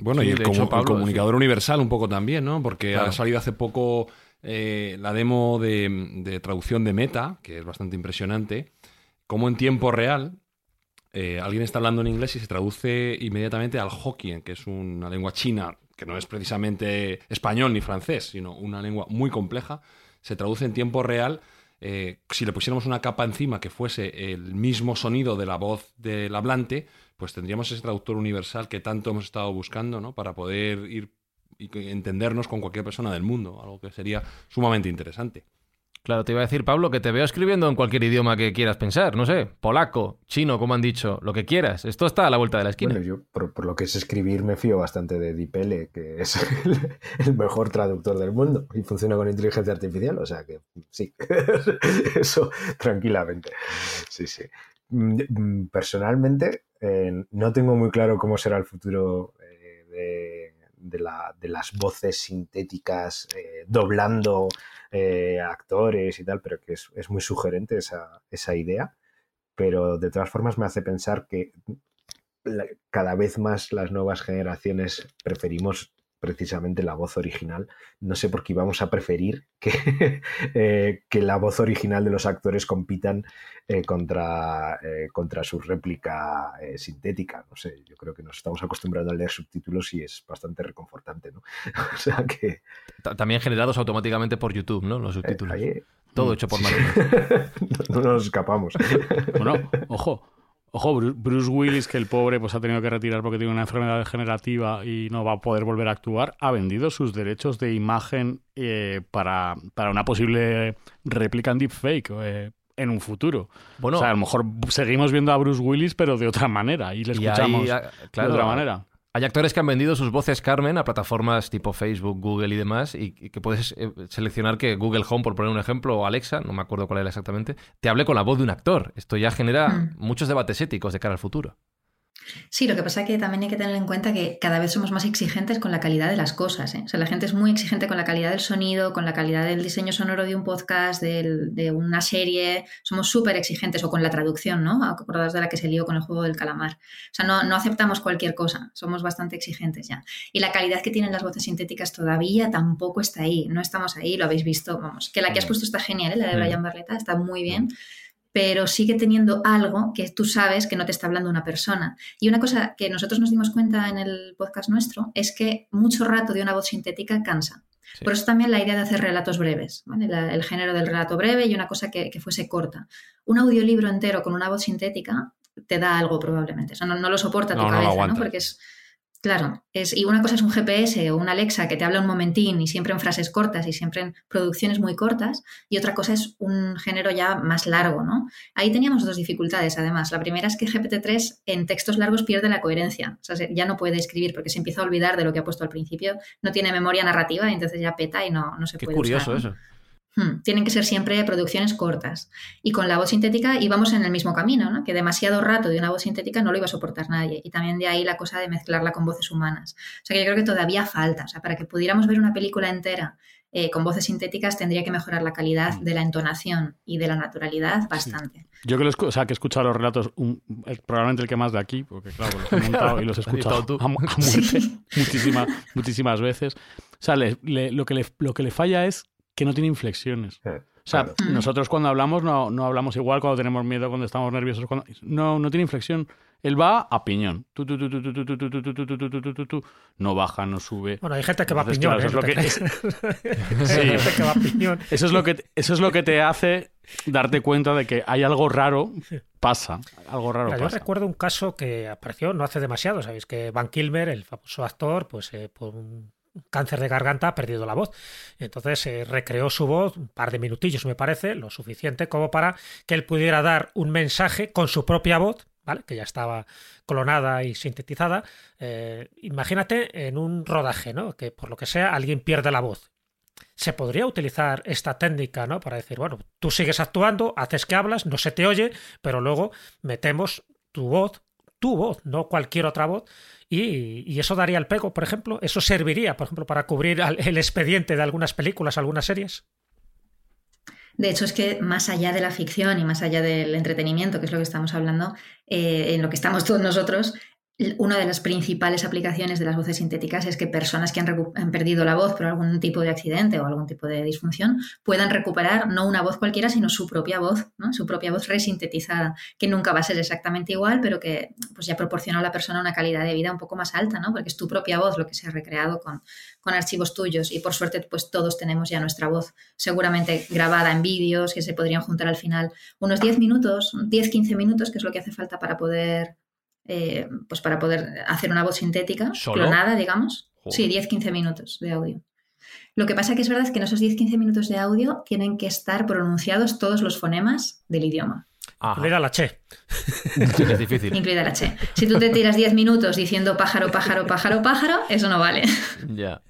Bueno, y el, comunicador universal un poco también, ¿no? Porque ha salido hace poco eh, la demo de, traducción de Meta, que es bastante impresionante, como en tiempo real eh, alguien está hablando en inglés y se traduce inmediatamente al Hokkien, que es una lengua china, que no es precisamente español ni francés, sino una lengua muy compleja, se traduce en tiempo real. Eh, si le pusiéramos una capa encima que fuese el mismo sonido de la voz del hablante, pues tendríamos ese traductor universal que tanto hemos estado buscando, ¿no? Para poder ir y entendernos con cualquier persona del mundo, algo que sería sumamente interesante. Claro, te iba a decir, Pablo, que te veo escribiendo en cualquier idioma que quieras pensar, no sé, polaco, chino, como han dicho, lo que quieras. Esto está a la vuelta de la esquina. Bueno, yo por, lo que es escribir me fío bastante de Dipele, que es el, mejor traductor del mundo y funciona con inteligencia artificial, o sea que sí, eso tranquilamente. Sí, sí. Mm, mm, personalmente, eh, no tengo muy claro cómo será el futuro eh, de de, la, de las voces sintéticas eh, doblando eh, actores y tal, pero que es, es muy sugerente esa, esa, idea. Pero de todas formas me hace pensar que cada vez más las nuevas generaciones preferimos precisamente la voz original. No sé por qué íbamos a preferir que, eh, que la voz original de los actores compitan eh, contra, eh, contra su réplica sintética. No sé, yo creo que nos estamos acostumbrando a leer subtítulos y es bastante reconfortante, ¿no? o sea que, también generados automáticamente por YouTube, ¿no? Los subtítulos. Todo hecho por máquinas. no nos escapamos. bueno, ojo. Ojo, Bruce Willis, que el pobre pues, ha tenido que retirar porque tiene una enfermedad degenerativa y no va a poder volver a actuar, ha vendido sus derechos de imagen eh, para, para, una posible réplica en deepfake eh, en un futuro. Bueno, o sea, a lo mejor seguimos viendo a Bruce Willis, pero de otra manera, y le escuchamos de otra manera. Hay actores que han vendido sus voces Carmen a plataformas tipo Facebook, Google y demás, y, que puedes eh, seleccionar que Google Home, por poner un ejemplo, o Alexa, no me acuerdo cuál era exactamente, te hable con la voz de un actor. Esto ya genera hmm. muchos debates éticos de cara al futuro. Sí, lo que pasa es que también hay que tener en cuenta que cada vez somos más exigentes con la calidad de las cosas. ¿eh? O sea, la gente es muy exigente con la calidad del sonido, con la calidad del diseño sonoro de un podcast, de una serie. Somos súper exigentes, o con la traducción, ¿no? Acordados de la que se lió con el juego del calamar. O sea, no, no aceptamos cualquier cosa, somos bastante exigentes ya. Y la calidad que tienen las voces sintéticas todavía tampoco está ahí, no estamos ahí, lo habéis visto, vamos. Que la que has mm. puesto está genial, ¿eh? la de mm. Brian Barletta, está muy bien. Pero sigue teniendo algo que tú sabes que no te está hablando una persona. Y una cosa que nosotros nos dimos cuenta en el podcast nuestro es que mucho rato de una voz sintética cansa. Por eso también la idea de hacer relatos breves, el género del relato breve y una cosa que, fuese corta. Un audiolibro entero con una voz sintética te da algo probablemente. O sea, no, lo soporta tu cabeza, ¿no? Porque es, Claro, es, y una cosa es un GPS o una Alexa que te habla un momentín y siempre en frases cortas y siempre en producciones muy cortas, y otra cosa es un género ya más largo, ¿no? Ahí teníamos dos dificultades, además. La primera es que GPT-3 en textos largos pierde la coherencia, o sea, ya no puede escribir porque se empieza a olvidar de lo que ha puesto al principio, no tiene memoria narrativa y entonces ya peta y no, no se Qué puede curioso eso. Hmm, tienen que ser siempre producciones cortas. Y con la voz sintética íbamos en el mismo camino, ¿no? que demasiado rato de una voz sintética no lo iba a soportar nadie. Y también de ahí la cosa de mezclarla con voces humanas. O sea que yo creo que todavía falta. O sea, para que pudiéramos ver una película entera eh, con voces sintéticas tendría que mejorar la calidad hmm. de la entonación y de la naturalidad bastante. Yo que, o sea, que he escuchado los relatos, probablemente el que más de aquí, porque claro, los he montado y los he escuchado a, muchísimas, muchísimas veces. O sea, lo, que le, lo que le falla es que no tiene inflexiones. o sea, nosotros cuando hablamos no, no, hablamos igual cuando tenemos miedo, cuando estamos nerviosos. Cuando... No, no tiene inflexión. Él va a piñón. No baja, no sube. Bueno, hay gente que va a piñón. Eso es lo que... Eso es lo que eso es lo que te hace darte cuenta de que hay algo raro pasa. Algo raro pasa. Yo recuerdo un caso que apareció no hace demasiado. Sabéis que Van Kilmer, el famoso actor, pues por un cáncer de garganta ha perdido la voz. Entonces se recreó su voz, un par de minutillos me parece, lo suficiente como para que él pudiera dar un mensaje con su propia voz, ¿vale? que ya estaba clonada y sintetizada. Eh, imagínate en un rodaje, ¿no? que por lo que sea alguien pierde la voz. Se podría utilizar esta técnica, ¿no? Para decir, bueno, tú sigues actuando, haces que hablas, no se te oye, pero luego metemos tu voz, tu voz, no cualquier otra voz, y, eso daría el pego, por ejemplo. Eso serviría, por ejemplo, para cubrir el expediente de algunas películas, algunas series. De hecho, es que más allá de la ficción y más allá del entretenimiento, que es lo que estamos hablando, eh, en lo que estamos todos nosotros, una de las principales aplicaciones de las voces sintéticas es que personas que han, perdido la voz por algún tipo de accidente o algún tipo de disfunción puedan recuperar no una voz cualquiera, sino su propia voz, su propia voz resintetizada, que nunca va a ser exactamente igual, pero que pues, ya proporciona a la persona una calidad de vida un poco más alta, ¿no? porque es tu propia voz lo que se ha recreado con, con archivos tuyos y por suerte pues todos tenemos ya nuestra voz seguramente grabada en vídeos que se podrían juntar al final unos 10 minutos, 10-15 minutos, que es lo que hace falta para poder eh, pues para poder hacer una voz sintética, clonada, digamos. Sí, 10-15 minutos de audio. Lo que pasa que es verdad que en esos 10-15 minutos de audio tienen que estar pronunciados todos los fonemas del idioma. Incluida la che. es difícil. Incluida la che. Si tú te tiras 10 minutos diciendo pájaro, pájaro, pájaro, pájaro, eso no vale. Ya.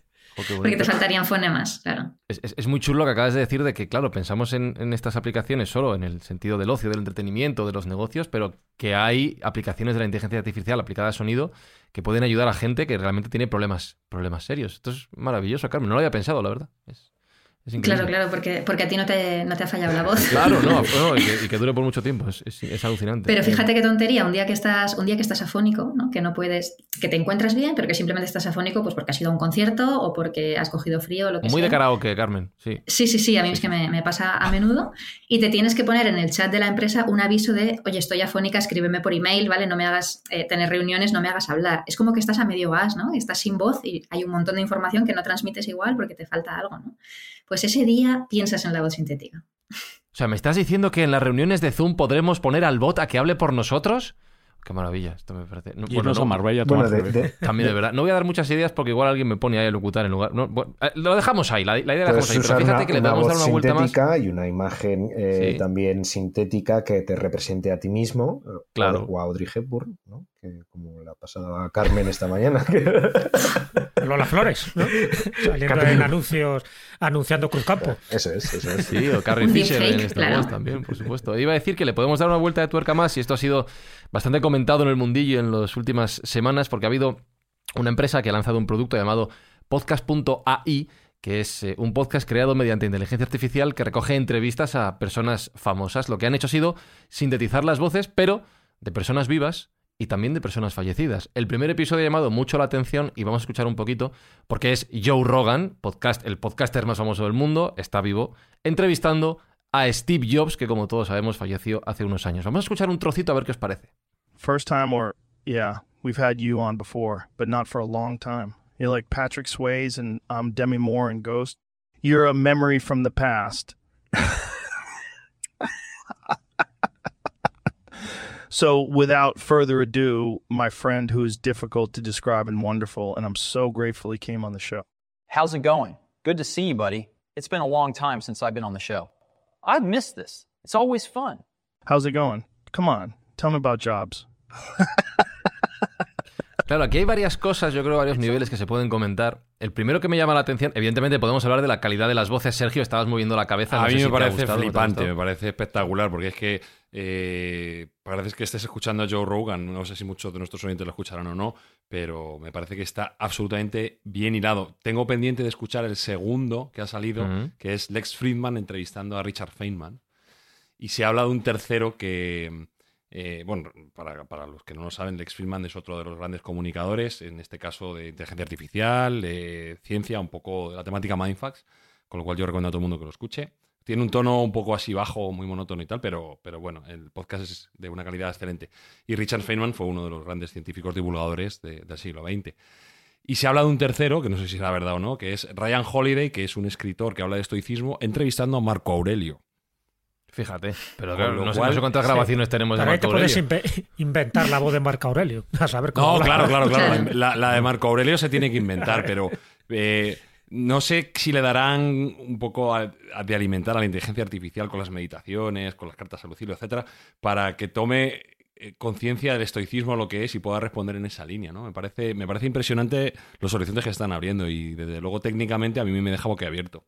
Porque te faltarían fonemas, claro. Es, muy chulo lo que acabas de decir de que, claro, pensamos en, estas aplicaciones solo en el sentido del ocio, del entretenimiento, de los negocios, pero que hay aplicaciones de la inteligencia artificial aplicada a sonido que pueden ayudar a gente que realmente tiene problemas, problemas serios. Esto es maravilloso, Carmen. No lo había pensado, la verdad. Es, claro, claro, porque, porque a ti no te, no te ha fallado la voz. Claro, no, y, que, dure por mucho tiempo, es, alucinante. Pero fíjate qué tontería, un día que estás, un día que estás afónico, ¿no? que no puedes, que te encuentras bien, pero que simplemente estás afónico pues porque has ido a un concierto o porque has cogido frío o lo que Muy sea. de karaoke, Carmen, sí. Sí, sí, sí, a mí es que me, me, pasa a menudo. Y te tienes que poner en el chat de la empresa un aviso de, oye, estoy afónica, escríbeme por email, ¿vale? No me hagas eh, tener reuniones, no me hagas hablar. Es como que estás a medio gas, ¿no? Estás sin voz y hay un montón de información que no transmites igual porque te falta algo, ¿no? Pues ese día piensas en la voz sintética. O sea, ¿me estás diciendo que en las reuniones de Zoom podremos poner al bot a que hable por nosotros? Qué maravilla, esto me parece. No, bueno, no, Marbella, bueno, También de verdad. No voy a dar muchas ideas porque igual alguien me pone ahí a locutar en lugar. Eh, lo dejamos ahí, la, idea la dejamos ahí. Pero fíjate que le damos dar una vuelta más. Y una imagen eh, también sintética que te represente a ti mismo. Eh, claro. O a Audrey Hepburn, ¿no? Que, como la pasado a Carmen esta mañana. Lola Flores, ¿no? Saliendo en anuncios anunciando Cruzcampo. Eso es, eso es. Sí, o Carrie Fisher en Star Wars también, por supuesto. Iba a decir que le podemos dar una vuelta de tuerca más y esto ha sido bastante comentado en el mundillo en las últimas semanas porque ha habido una empresa que ha lanzado un producto llamado podcast.ai que es eh, un podcast creado mediante inteligencia artificial que recoge entrevistas a personas famosas. Lo que han hecho ha sido sintetizar las voces, pero de personas vivas y también de personas fallecidas. El primer episodio ha llamado mucho la atención y vamos a escuchar un poquito porque es Joe Rogan, podcast, el podcaster más famoso del mundo, está vivo, entrevistando a Steve Jobs, que como todos sabemos falleció hace unos años. Vamos a escuchar un trocito a ver qué os parece. First time or yeah, we've had you on before, but not for a long time. You're like Patrick Swayze and I'm Demi Moore in Ghost. You're a memory from the past. So, without further ado, my friend who is difficult to describe and wonderful, and I'm so grateful he came on the show. How's it going? Good to see you, buddy. It's been a long time since I've been on the show. I've missed this. It's always fun. How's it going? Come on, tell me about jobs. Claro, aquí hay varias cosas, yo creo, varios niveles que se pueden comentar. El primero que me llama la atención, evidentemente podemos hablar de la calidad de las voces. Sergio, estabas moviendo la cabeza. a mí me parece flipante, me parece espectacular, porque es que eh, parece que estés escuchando a Joe Rogan. No sé si muchos de nuestros oyentes lo escucharán o no, pero me parece que está absolutamente bien hilado. Tengo pendiente de escuchar el segundo que ha salido, que es Lex Friedman entrevistando a Richard Feynman. Y se habla de un tercero que eh, bueno, para, los que no lo saben, Lex Friedman es otro de los grandes comunicadores, en este caso de inteligencia artificial, de ciencia, un poco de la temática Mindfax, con lo cual yo recomiendo a todo el mundo que lo escuche. Tiene un tono un poco así bajo, muy monótono y tal, pero, pero bueno, el podcast es de una calidad excelente. Y Richard Feynman fue uno de los grandes científicos divulgadores del siglo XX. Y se habla de un tercero, que no sé si será verdad o no, que es Ryan Holiday, que es un escritor que habla de estoicismo, entrevistando a Marco Aurelio. Fíjate, pero no, sé, cuántas grabaciones tenemos de Marco Aurelio. te puedes inventar la voz de Marco Aurelio. A saber cómo no, claro, claro, claro. La, de Marco Aurelio se tiene que inventar, pero eh, no sé si le darán un poco de alimentar a la inteligencia artificial con las meditaciones, con las cartas a Lucilo, etcétera, para que tome eh, conciencia del estoicismo lo que es y pueda responder en esa línea, ¿no? Me parece, me parece impresionante los horizontes que están abriendo y desde luego técnicamente a mí me deja boquiabierto.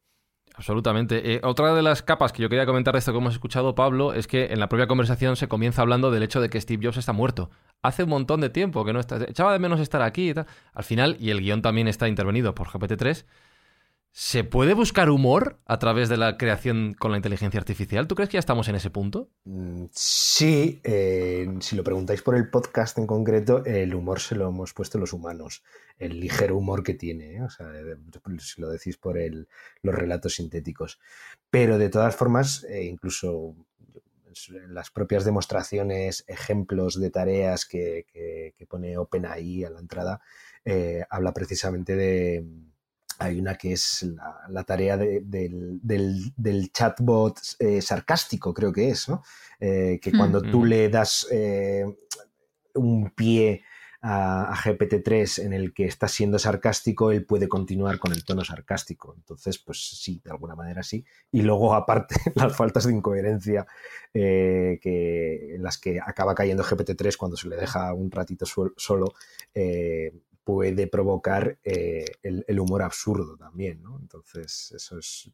Absolutamente. Eh, otra de las capas que yo quería comentar de esto que hemos escuchado, Pablo, es que en la propia conversación se comienza hablando del hecho de que Steve Jobs está muerto. Hace un montón de tiempo que no está. Echaba de menos estar aquí y tal. Al final, y el guion también está intervenido por GPT-3, ¿Se puede buscar humor a través de la creación con la inteligencia artificial? ¿Tú crees que ya estamos en ese punto? Mm, sí, eh, si lo preguntáis por el podcast en concreto, el humor se lo hemos puesto los humanos, el ligero humor que tiene, ¿eh? o sea, si lo decís por el, los relatos sintéticos. Pero de todas formas, eh, incluso las propias demostraciones, ejemplos de tareas que, que pone OpenAI a la entrada, habla precisamente de hay una que es la, tarea del, chatbot eh, sarcástico, creo que es, ¿no? Eh, que cuando tú le das eh, un pie a, GPT-3 en el que está siendo sarcástico, él puede continuar con el tono sarcástico. Entonces, pues sí, de alguna manera sí. Y luego, aparte, las faltas de incoherencia que, en las que acaba cayendo GPT-3 cuando se le deja un ratito solo, puede provocar eh, el, humor absurdo también, ¿no? Entonces, eso es.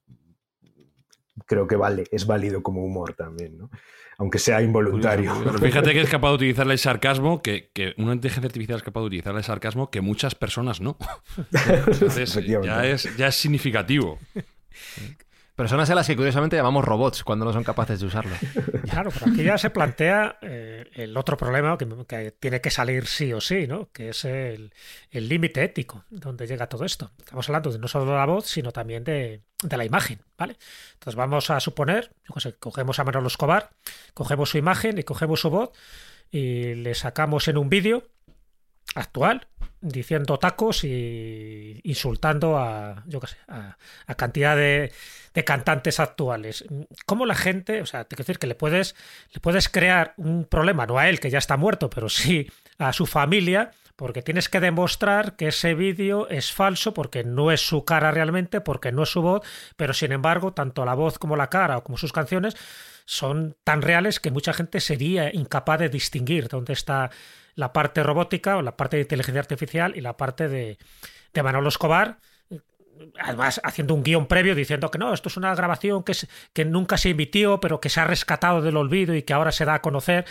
Creo que vale, es válido como humor también, ¿no? Aunque sea involuntario. Pero fíjate que es capaz de utilizar el sarcasmo, que, una inteligencia artificial es capaz de utilizar el sarcasmo que muchas personas no. Entonces, ya es, ya es significativo. Personas a las que curiosamente llamamos robots cuando no son capaces de usarlo. Claro, pero aquí ya se plantea eh, el otro problema que, tiene que salir sí o sí, ¿no? Que es el límite ético, donde llega todo esto. Estamos hablando de no solo de la voz, sino también de, de la imagen, ¿vale? Entonces vamos a suponer, sé, cogemos a Manolo Escobar, cogemos su imagen y cogemos su voz y le sacamos en un vídeo actual diciendo tacos y insultando a, yo qué sé, a, cantidad de, de, cantantes actuales. ¿Cómo la gente, o sea, te quiero decir que le puedes, le puedes crear un problema, no a él que ya está muerto, pero sí a su familia, porque tienes que demostrar que ese vídeo es falso, porque no es su cara realmente, porque no es su voz, pero sin embargo, tanto la voz como la cara o como sus canciones son tan reales que mucha gente sería incapaz de distinguir dónde está la parte robótica o la parte de inteligencia artificial y la parte de, de Manolo Escobar además haciendo un guion previo diciendo que no, esto es una grabación que, que nunca se emitió, pero que se ha rescatado del olvido y que ahora se da a conocer.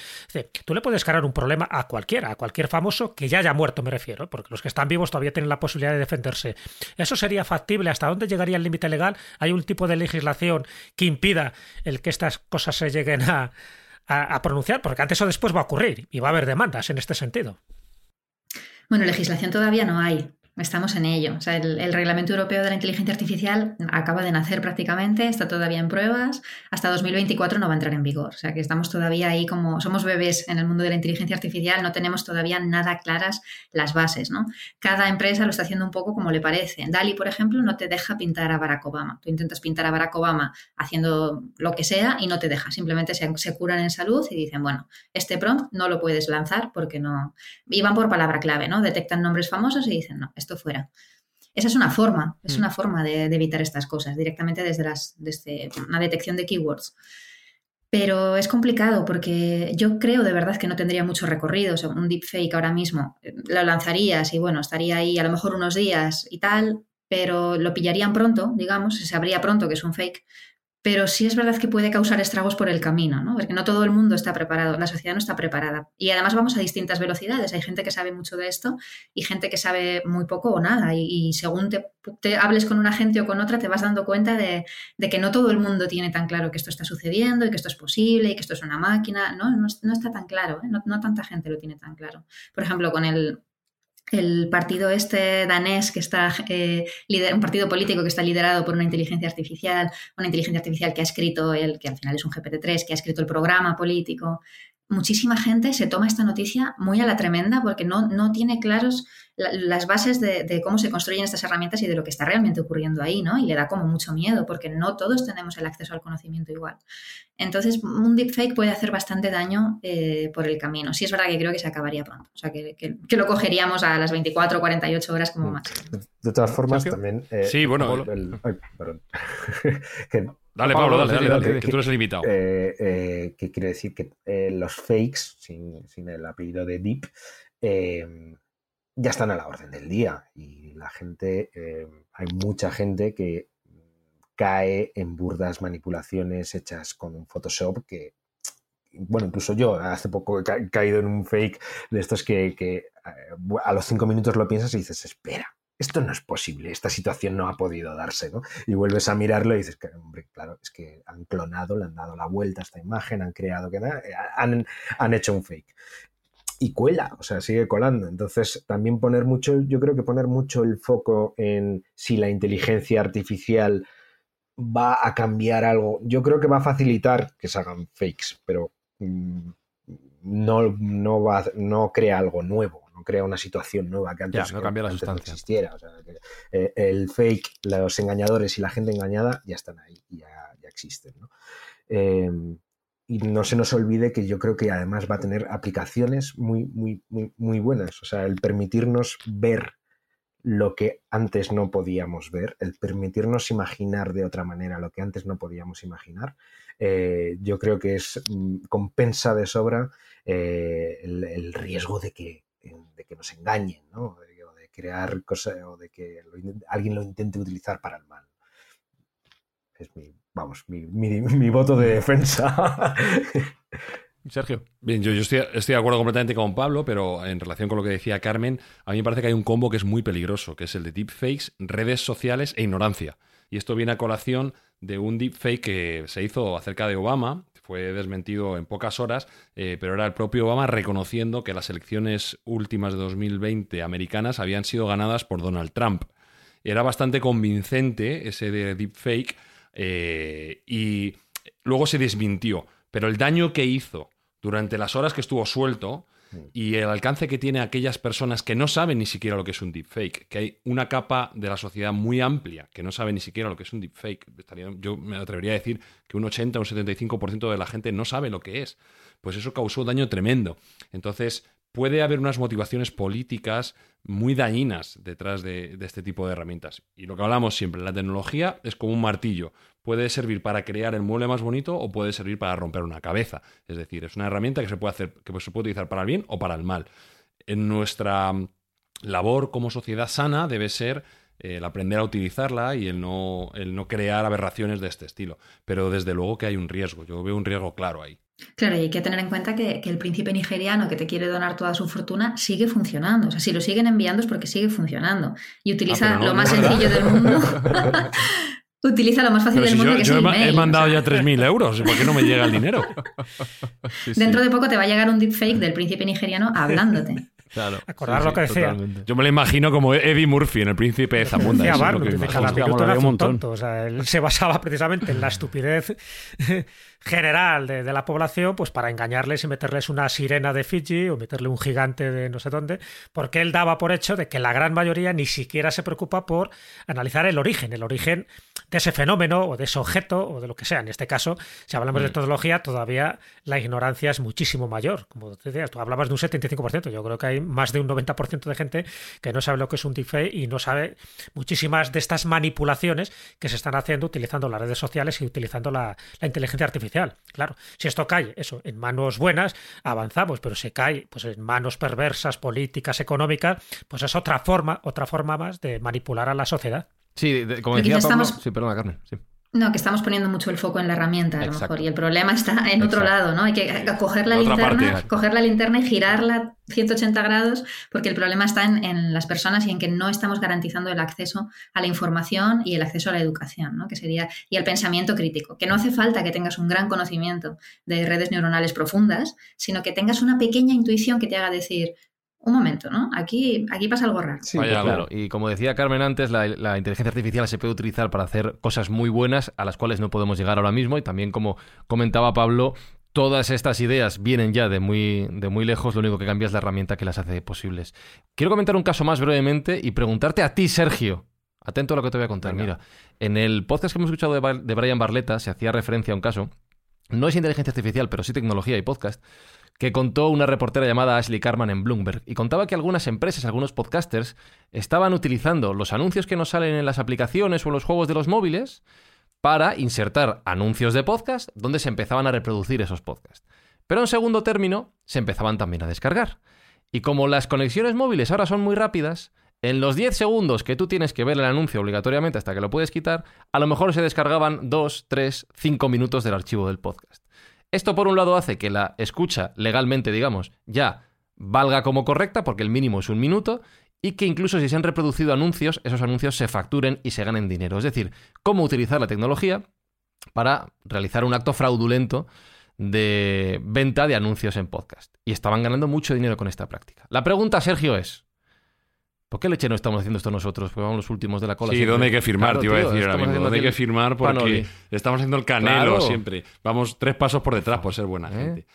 Tú le puedes cargar un problema a cualquiera, a cualquier famoso que ya haya muerto, me refiero, porque los que están vivos todavía tienen la posibilidad de defenderse. ¿Eso sería factible? ¿Hasta dónde llegaría el límite legal? ¿Hay un tipo de legislación que impida el que estas cosas se lleguen a, a pronunciar? Porque antes o después va a ocurrir y va a haber demandas en este sentido. Bueno, legislación todavía no hay. Estamos en ello. El, Reglamento Europeo de la Inteligencia Artificial acaba de nacer prácticamente, está todavía en pruebas. Hasta 2024 no va a entrar en vigor. O sea, que estamos todavía ahí como somos bebés en el mundo de la inteligencia artificial, no tenemos todavía nada claras las bases, ¿no? Cada empresa lo está haciendo un poco como le parece. Dali, por ejemplo, no te deja pintar a Barack Obama. Tú intentas pintar a Barack Obama haciendo lo que sea y no te deja. Simplemente se, se curan en salud y dicen, bueno, este prompt no lo puedes lanzar porque no. Y van por palabra clave, ¿no? Detectan nombres famosos y dicen, no, esto fuera. Esa es una forma, es mm. una forma de, evitar estas cosas, directamente desde, las, desde una detección de keywords. Pero es complicado porque yo creo de verdad que no tendría mucho recorrido. O un deepfake ahora mismo eh, lo lanzarías y bueno, estaría ahí a lo mejor unos días y tal, pero lo pillarían pronto, digamos, se sabría pronto que es un fake, pero sí es verdad que puede causar estragos por el camino, ¿no? Porque no todo el mundo está preparado, la sociedad no está preparada. Y además vamos a distintas velocidades. Hay gente que sabe mucho de esto y gente que sabe muy poco o nada. Y, según te, hables con una gente o con otra, te vas dando cuenta de, que no todo el mundo tiene tan claro que esto está sucediendo y que esto es posible y que esto es una máquina. No, no, está tan claro, ¿eh? no tanta gente lo tiene tan claro. Por ejemplo, con el, el partido este danés que está eh, un partido político que está liderado por una inteligencia artificial, una inteligencia artificial que ha escrito el que al final es un GPT-3, que ha escrito el programa político, muchísima gente se toma esta noticia muy a la tremenda porque no, no tiene claros las bases de, cómo se construyen estas herramientas y de lo que está realmente ocurriendo ahí, ¿no? Y le da como mucho miedo porque no todos tenemos el acceso al conocimiento igual. Entonces, un deepfake puede hacer bastante daño eh, por el camino. Sí es verdad que creo que se acabaría pronto. O sea, que, que, lo cogeríamos a las 24 o 48 horas como mm. máximo. De todas formas, también... Eh, sí, bueno... perdón. Dale, Pablo, dale, dale, que, tú eres el invitado. Eh, eh, que quiere decir que eh, los fakes, sin, sin, el apellido de Deep, ya están a la orden del día. Y la gente, hay mucha gente que cae en burdas manipulaciones hechas con un Photoshop que, bueno, incluso yo hace poco he caído en un fake de estos que, que a los cinco minutos lo piensas y dices, espera, esto no es posible, esta situación no ha podido darse, ¿no? Y vuelves a mirarlo y dices, que, hombre, claro, es que han clonado, le han dado la vuelta a esta imagen, han creado, que han, han hecho un fake. Y cuela, o sea, sigue colando. Entonces, también poner mucho, yo creo que poner mucho el foco en si la inteligencia artificial va a cambiar algo. Yo creo que va a facilitar que se hagan fakes, pero mm, no, no, va, no crea algo nuevo no crea una situación nueva que antes, no, cambia la existiera. Eh, el fake, los engañadores y la gente engañada ya están ahí, ya, ya existen. Em, y no se nos olvide que yo creo que además va a tener aplicaciones muy, muy, muy, muy buenas. O sea, el permitirnos ver lo que antes no podíamos ver, el permitirnos imaginar de otra manera lo que antes no podíamos imaginar, eh, yo creo que es mm, compensa de sobra eh, el, riesgo de que de que nos engañen, ¿no? o de crear cosas, o de que alguien lo intente utilizar para el mal. Es mi, vamos, mi, mi, voto de defensa. Sergio. Bien, yo, estoy, de acuerdo completamente con Pablo, pero en relación con lo que decía Carmen, a mí me parece que hay un combo que es muy peligroso, que es el de deepfakes, redes sociales e ignorancia. Y esto viene a colación de un deepfake que se hizo acerca de Obama, fue desmentido en pocas horas, eh, pero era el propio Obama reconociendo que las elecciones últimas de 2020 americanas habían sido ganadas por Donald Trump. Era bastante convincente ese de deepfake eh, y luego se desmintió, pero el daño que hizo durante las horas que estuvo suelto y el alcance que tiene aquellas personas que no saben ni siquiera lo que es un deepfake, que hay una capa de la sociedad muy amplia que no sabe ni siquiera lo que es un deepfake. Yo me atrevería a decir que un 80 o un 75% de la gente no sabe lo que es. Pues eso causó daño tremendo. Entonces, puede haber unas motivaciones políticas muy dañinas detrás de, este tipo de herramientas. Y lo que hablamos siempre, la tecnología es como un martillo. Puede servir para crear el mueble más bonito o puede servir para romper una cabeza. Es decir, es una herramienta que se puede hacer, que se puede utilizar para el bien o para el mal. En nuestra labor como sociedad sana debe ser el aprender a utilizarla y el no, el no crear aberraciones de este estilo. Pero desde luego que hay un riesgo. Yo veo un riesgo claro ahí. Claro, y hay que tener en cuenta que, el príncipe nigeriano que te quiere donar toda su fortuna sigue funcionando. O sea, si lo siguen enviando es porque sigue funcionando. Y utiliza ah, lo más sencillo del mundo. utiliza lo más fácil del mundo que es el he, he mandado ya 3.000 euros. ¿Por qué no me llega el dinero? Dentro de poco te va a llegar un deepfake del príncipe nigeriano hablándote. Claro. Acordar lo que decía. Yo me lo imagino como Eddie Murphy en el Príncipe de Zamunda. Decía Barnum, un tonto. O sea, él se basaba precisamente en la estupidez general de, la población, pues para engañarles y meterles una sirena de Fiji o meterle un gigante de no sé dónde, porque él daba por hecho de que la gran mayoría ni siquiera se preocupa por analizar el origen, el origen de ese fenómeno o de ese objeto o de lo que sea. En este caso, si hablamos de mm. tecnología, todavía la ignorancia es muchísimo mayor. Como te decía, tú hablabas de un 75%, yo creo que hay más de un 90% de gente que no sabe lo que es un deepfake y no sabe muchísimas de estas manipulaciones que se están haciendo utilizando las redes sociales y utilizando la inteligencia artificial Claro, si esto cae, eso, en manos buenas, avanzamos, pero se cae pues, en manos perversas, políticas, económicas, pues es otra forma, otra forma más de manipular a la sociedad. Sí, como decía Pablo, sí, perdona, Carmen, sí. No, que estamos poniendo mucho el foco en la herramienta, a lo mejor, y el problema está en otro lado, ¿no? Hay que coger la, linterna, coger la linterna y girarla 180 grados, porque el problema está en, las personas y en que no estamos garantizando el acceso a la información y el acceso a la educación, ¿no? Que sería, y al pensamiento crítico, que no hace falta que tengas un gran conocimiento de redes neuronales profundas, sino que tengas una pequeña intuición que te haga decir, un momento, ¿no? Aquí, aquí pasa algo raro. Sí, claro. Y como decía Carmen antes, la, inteligencia artificial se puede utilizar para hacer cosas muy buenas a las cuales no podemos llegar ahora mismo. Y también, como comentaba Pablo, todas estas ideas vienen ya de muy, de muy lejos, lo único que cambia es la herramienta que las hace posibles. Quiero comentar un caso más brevemente y preguntarte a ti, Sergio. Atento a lo que te voy a contar. Mira, en el podcast que hemos escuchado de, de Brian Barletta se hacía referencia a un caso. No es inteligencia artificial, pero sí tecnología y podcast que contó una reportera llamada Ashley Carman en Bloomberg y contaba que algunas empresas, algunos podcasters, estaban utilizando los anuncios que nos salen en las aplicaciones o en los juegos de los móviles para insertar anuncios de podcast donde se empezaban a reproducir esos podcasts. Pero en segundo término, se empezaban también a descargar. Y como las conexiones móviles ahora son muy rápidas, en los 10 segundos que tú tienes que ver el anuncio obligatoriamente hasta que lo puedes quitar, a lo mejor se descargaban 2, 3, 5 minutos del archivo del podcast. Esto por un lado hace que la escucha legalmente, digamos, ya valga como correcta, porque el mínimo es un minuto, y que incluso si se han reproducido anuncios, esos anuncios se facturen y se ganen dinero. Es decir, cómo utilizar la tecnología para realizar un acto fraudulento de venta de anuncios en podcast. Y estaban ganando mucho dinero con esta práctica. La pregunta, Sergio, es, ¿Por qué leche no estamos haciendo esto nosotros? Porque vamos los últimos de la cola. Sí, ¿dónde hay que firmar? te iba a decir ahora mismo. ¿Dónde hay que firmar? Porque estamos haciendo el canelo siempre. Vamos tres pasos por detrás por ser buena ¿Eh? gente.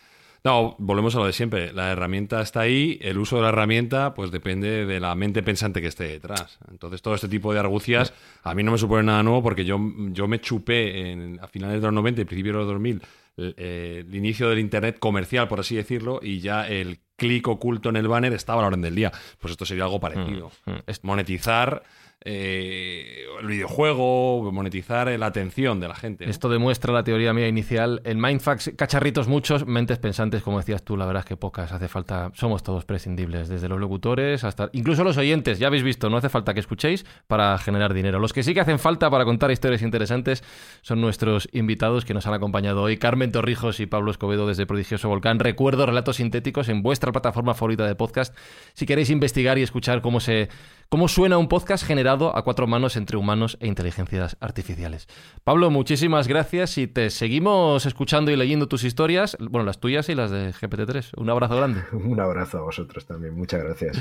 No, volvemos a lo de siempre. La herramienta está ahí, el uso de la herramienta pues depende de la mente pensante que esté detrás. Entonces todo este tipo de argucias a mí no me supone nada nuevo porque yo, yo me chupé en, a finales de los 90 y principios de los 2000 el, eh, el inicio del Internet comercial, por así decirlo, y ya el clic oculto en el banner estaba a la orden del día. Pues esto sería algo parecido. Mm, mm. Monetizar eh, el videojuego, monetizar la atención de la gente. Esto demuestra la teoría mía inicial. En Mindfax, cacharritos muchos, mentes pensantes, como decías tú, la verdad es que pocas. Hace falta, somos todos prescindibles, desde los locutores hasta incluso los oyentes. Ya habéis visto, no hace falta que escuchéis para generar dinero. Los que sí que hacen falta para contar historias interesantes son nuestros invitados que nos han acompañado hoy, Carmen Torrijos y Pablo Escobedo desde Prodigioso Volcán. Recuerdo relatos sintéticos en vuestra plataforma favorita de podcast. Si queréis investigar y escuchar cómo se cómo suena un podcast generado a cuatro manos entre humanos e inteligencias artificiales. Pablo, muchísimas gracias y te seguimos escuchando y leyendo tus historias, bueno, las tuyas y las de GPT-3. Un abrazo grande. Un abrazo a vosotros también, muchas gracias.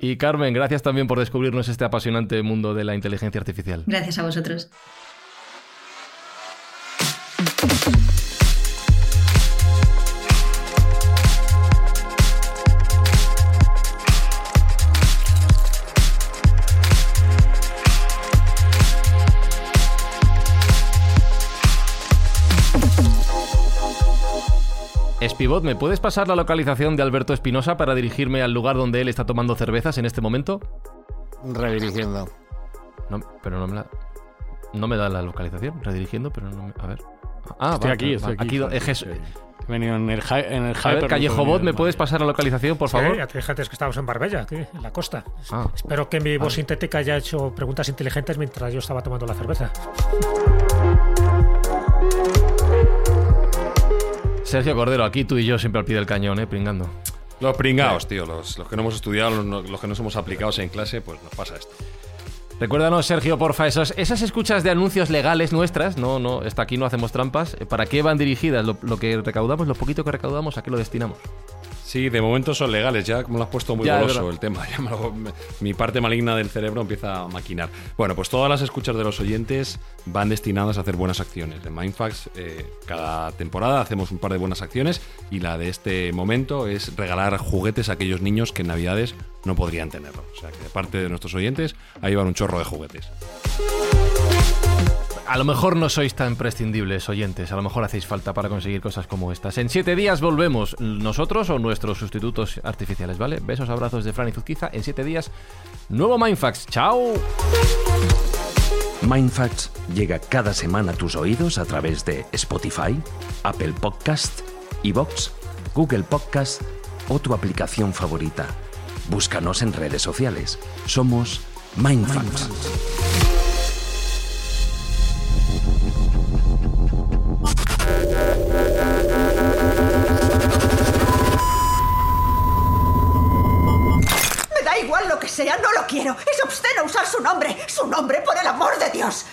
Y Carmen, gracias también por descubrirnos este apasionante mundo de la inteligencia artificial. Gracias a vosotros. Espivot, ¿me puedes pasar la localización de Alberto Espinosa para dirigirme al lugar donde él está tomando cervezas en este momento? Redirigiendo. No, pero no me la... No me da la localización, redirigiendo, pero no me... A ver. Ah, estoy aquí, estoy aquí. aquí es, He venido en el, en el A ver, Callejobot, ¿me puedes pasar la localización, por favor? Sí, ya te dije antes que estamos en Barbella, aquí, en la costa. Ah. Espero que mi voz sintética haya hecho preguntas inteligentes mientras yo estaba tomando la cerveza. Sergio Cordero, aquí tú y yo siempre al pie del cañón, ¿eh? Pringando. Los pringados, tío. Los, los, que no hemos estudiado, los, que no somos aplicados en clase, pues nos pasa esto. Recuérdanos, Sergio, porfa, esos, esas escuchas de anuncios legales nuestras, no, no, está aquí no hacemos trampas. ¿Para qué van dirigidas? Lo, lo que recaudamos, lo poquito que recaudamos, ¿a qué lo destinamos? Sí, de momento son legales, ya como lo has puesto muy goloso el tema. mi parte maligna del cerebro empieza a maquinar. Bueno, pues todas las escuchas de los oyentes van destinadas a hacer buenas acciones. En Mindfax, eh, cada temporada hacemos un par de buenas acciones y la de este momento es regalar juguetes a aquellos niños que en Navidades no podrían tenerlo. O sea que de parte de nuestros oyentes, ahí van un chorro de juguetes a lo mejor no sois tan prescindibles, oyentes. A lo mejor hacéis falta para conseguir cosas como estas. En siete días volvemos, nosotros o nuestros sustitutos artificiales, ¿vale? Besos, abrazos de Fran y Zuzquiza. En siete días, nuevo Mindfax. ¡Chao! Mindfacts llega cada semana a tus oídos a través de Spotify, Apple Podcast, Evox, Google Podcast o tu aplicación favorita. Búscanos en redes sociales. Somos Mindfacts. Sea, no lo quiero. Es obsceno usar su nombre. Su nombre, por el amor de Dios.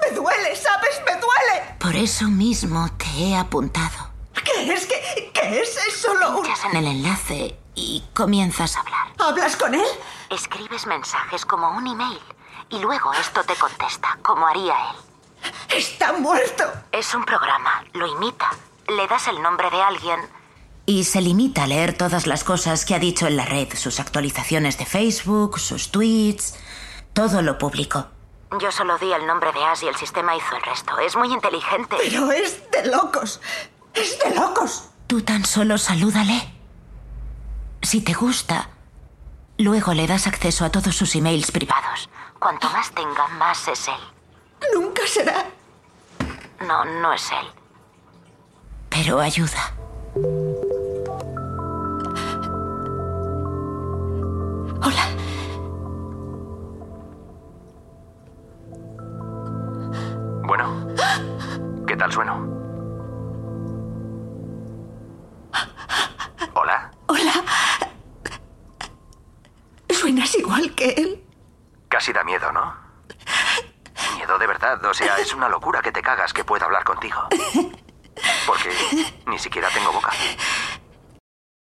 Me duele, ¿sabes? Me duele. Por eso mismo te he apuntado. ¿Qué es? ¿Qué, qué es? Es solo un... en el enlace y comienzas a hablar. ¿Hablas con él? Escribes mensajes como un email y luego esto te contesta, como haría él. Está muerto. Es un programa, lo imita. Le das el nombre de alguien y se limita a leer todas las cosas que ha dicho en la red, sus actualizaciones de Facebook, sus tweets, todo lo público. Yo solo di el nombre de As y el sistema hizo el resto. Es muy inteligente. Pero es de locos. Es de locos. Tú tan solo salúdale. Si te gusta, luego le das acceso a todos sus emails privados. Cuanto más tenga, más es él. Nunca será. No, no es él. Pero ayuda. Hola. Bueno, ¿qué tal sueno? Hola. Hola. Suenas igual que él. Casi da miedo, ¿no? Miedo de verdad, o sea, es una locura que te cagas que pueda hablar contigo. Porque ni siquiera tengo boca.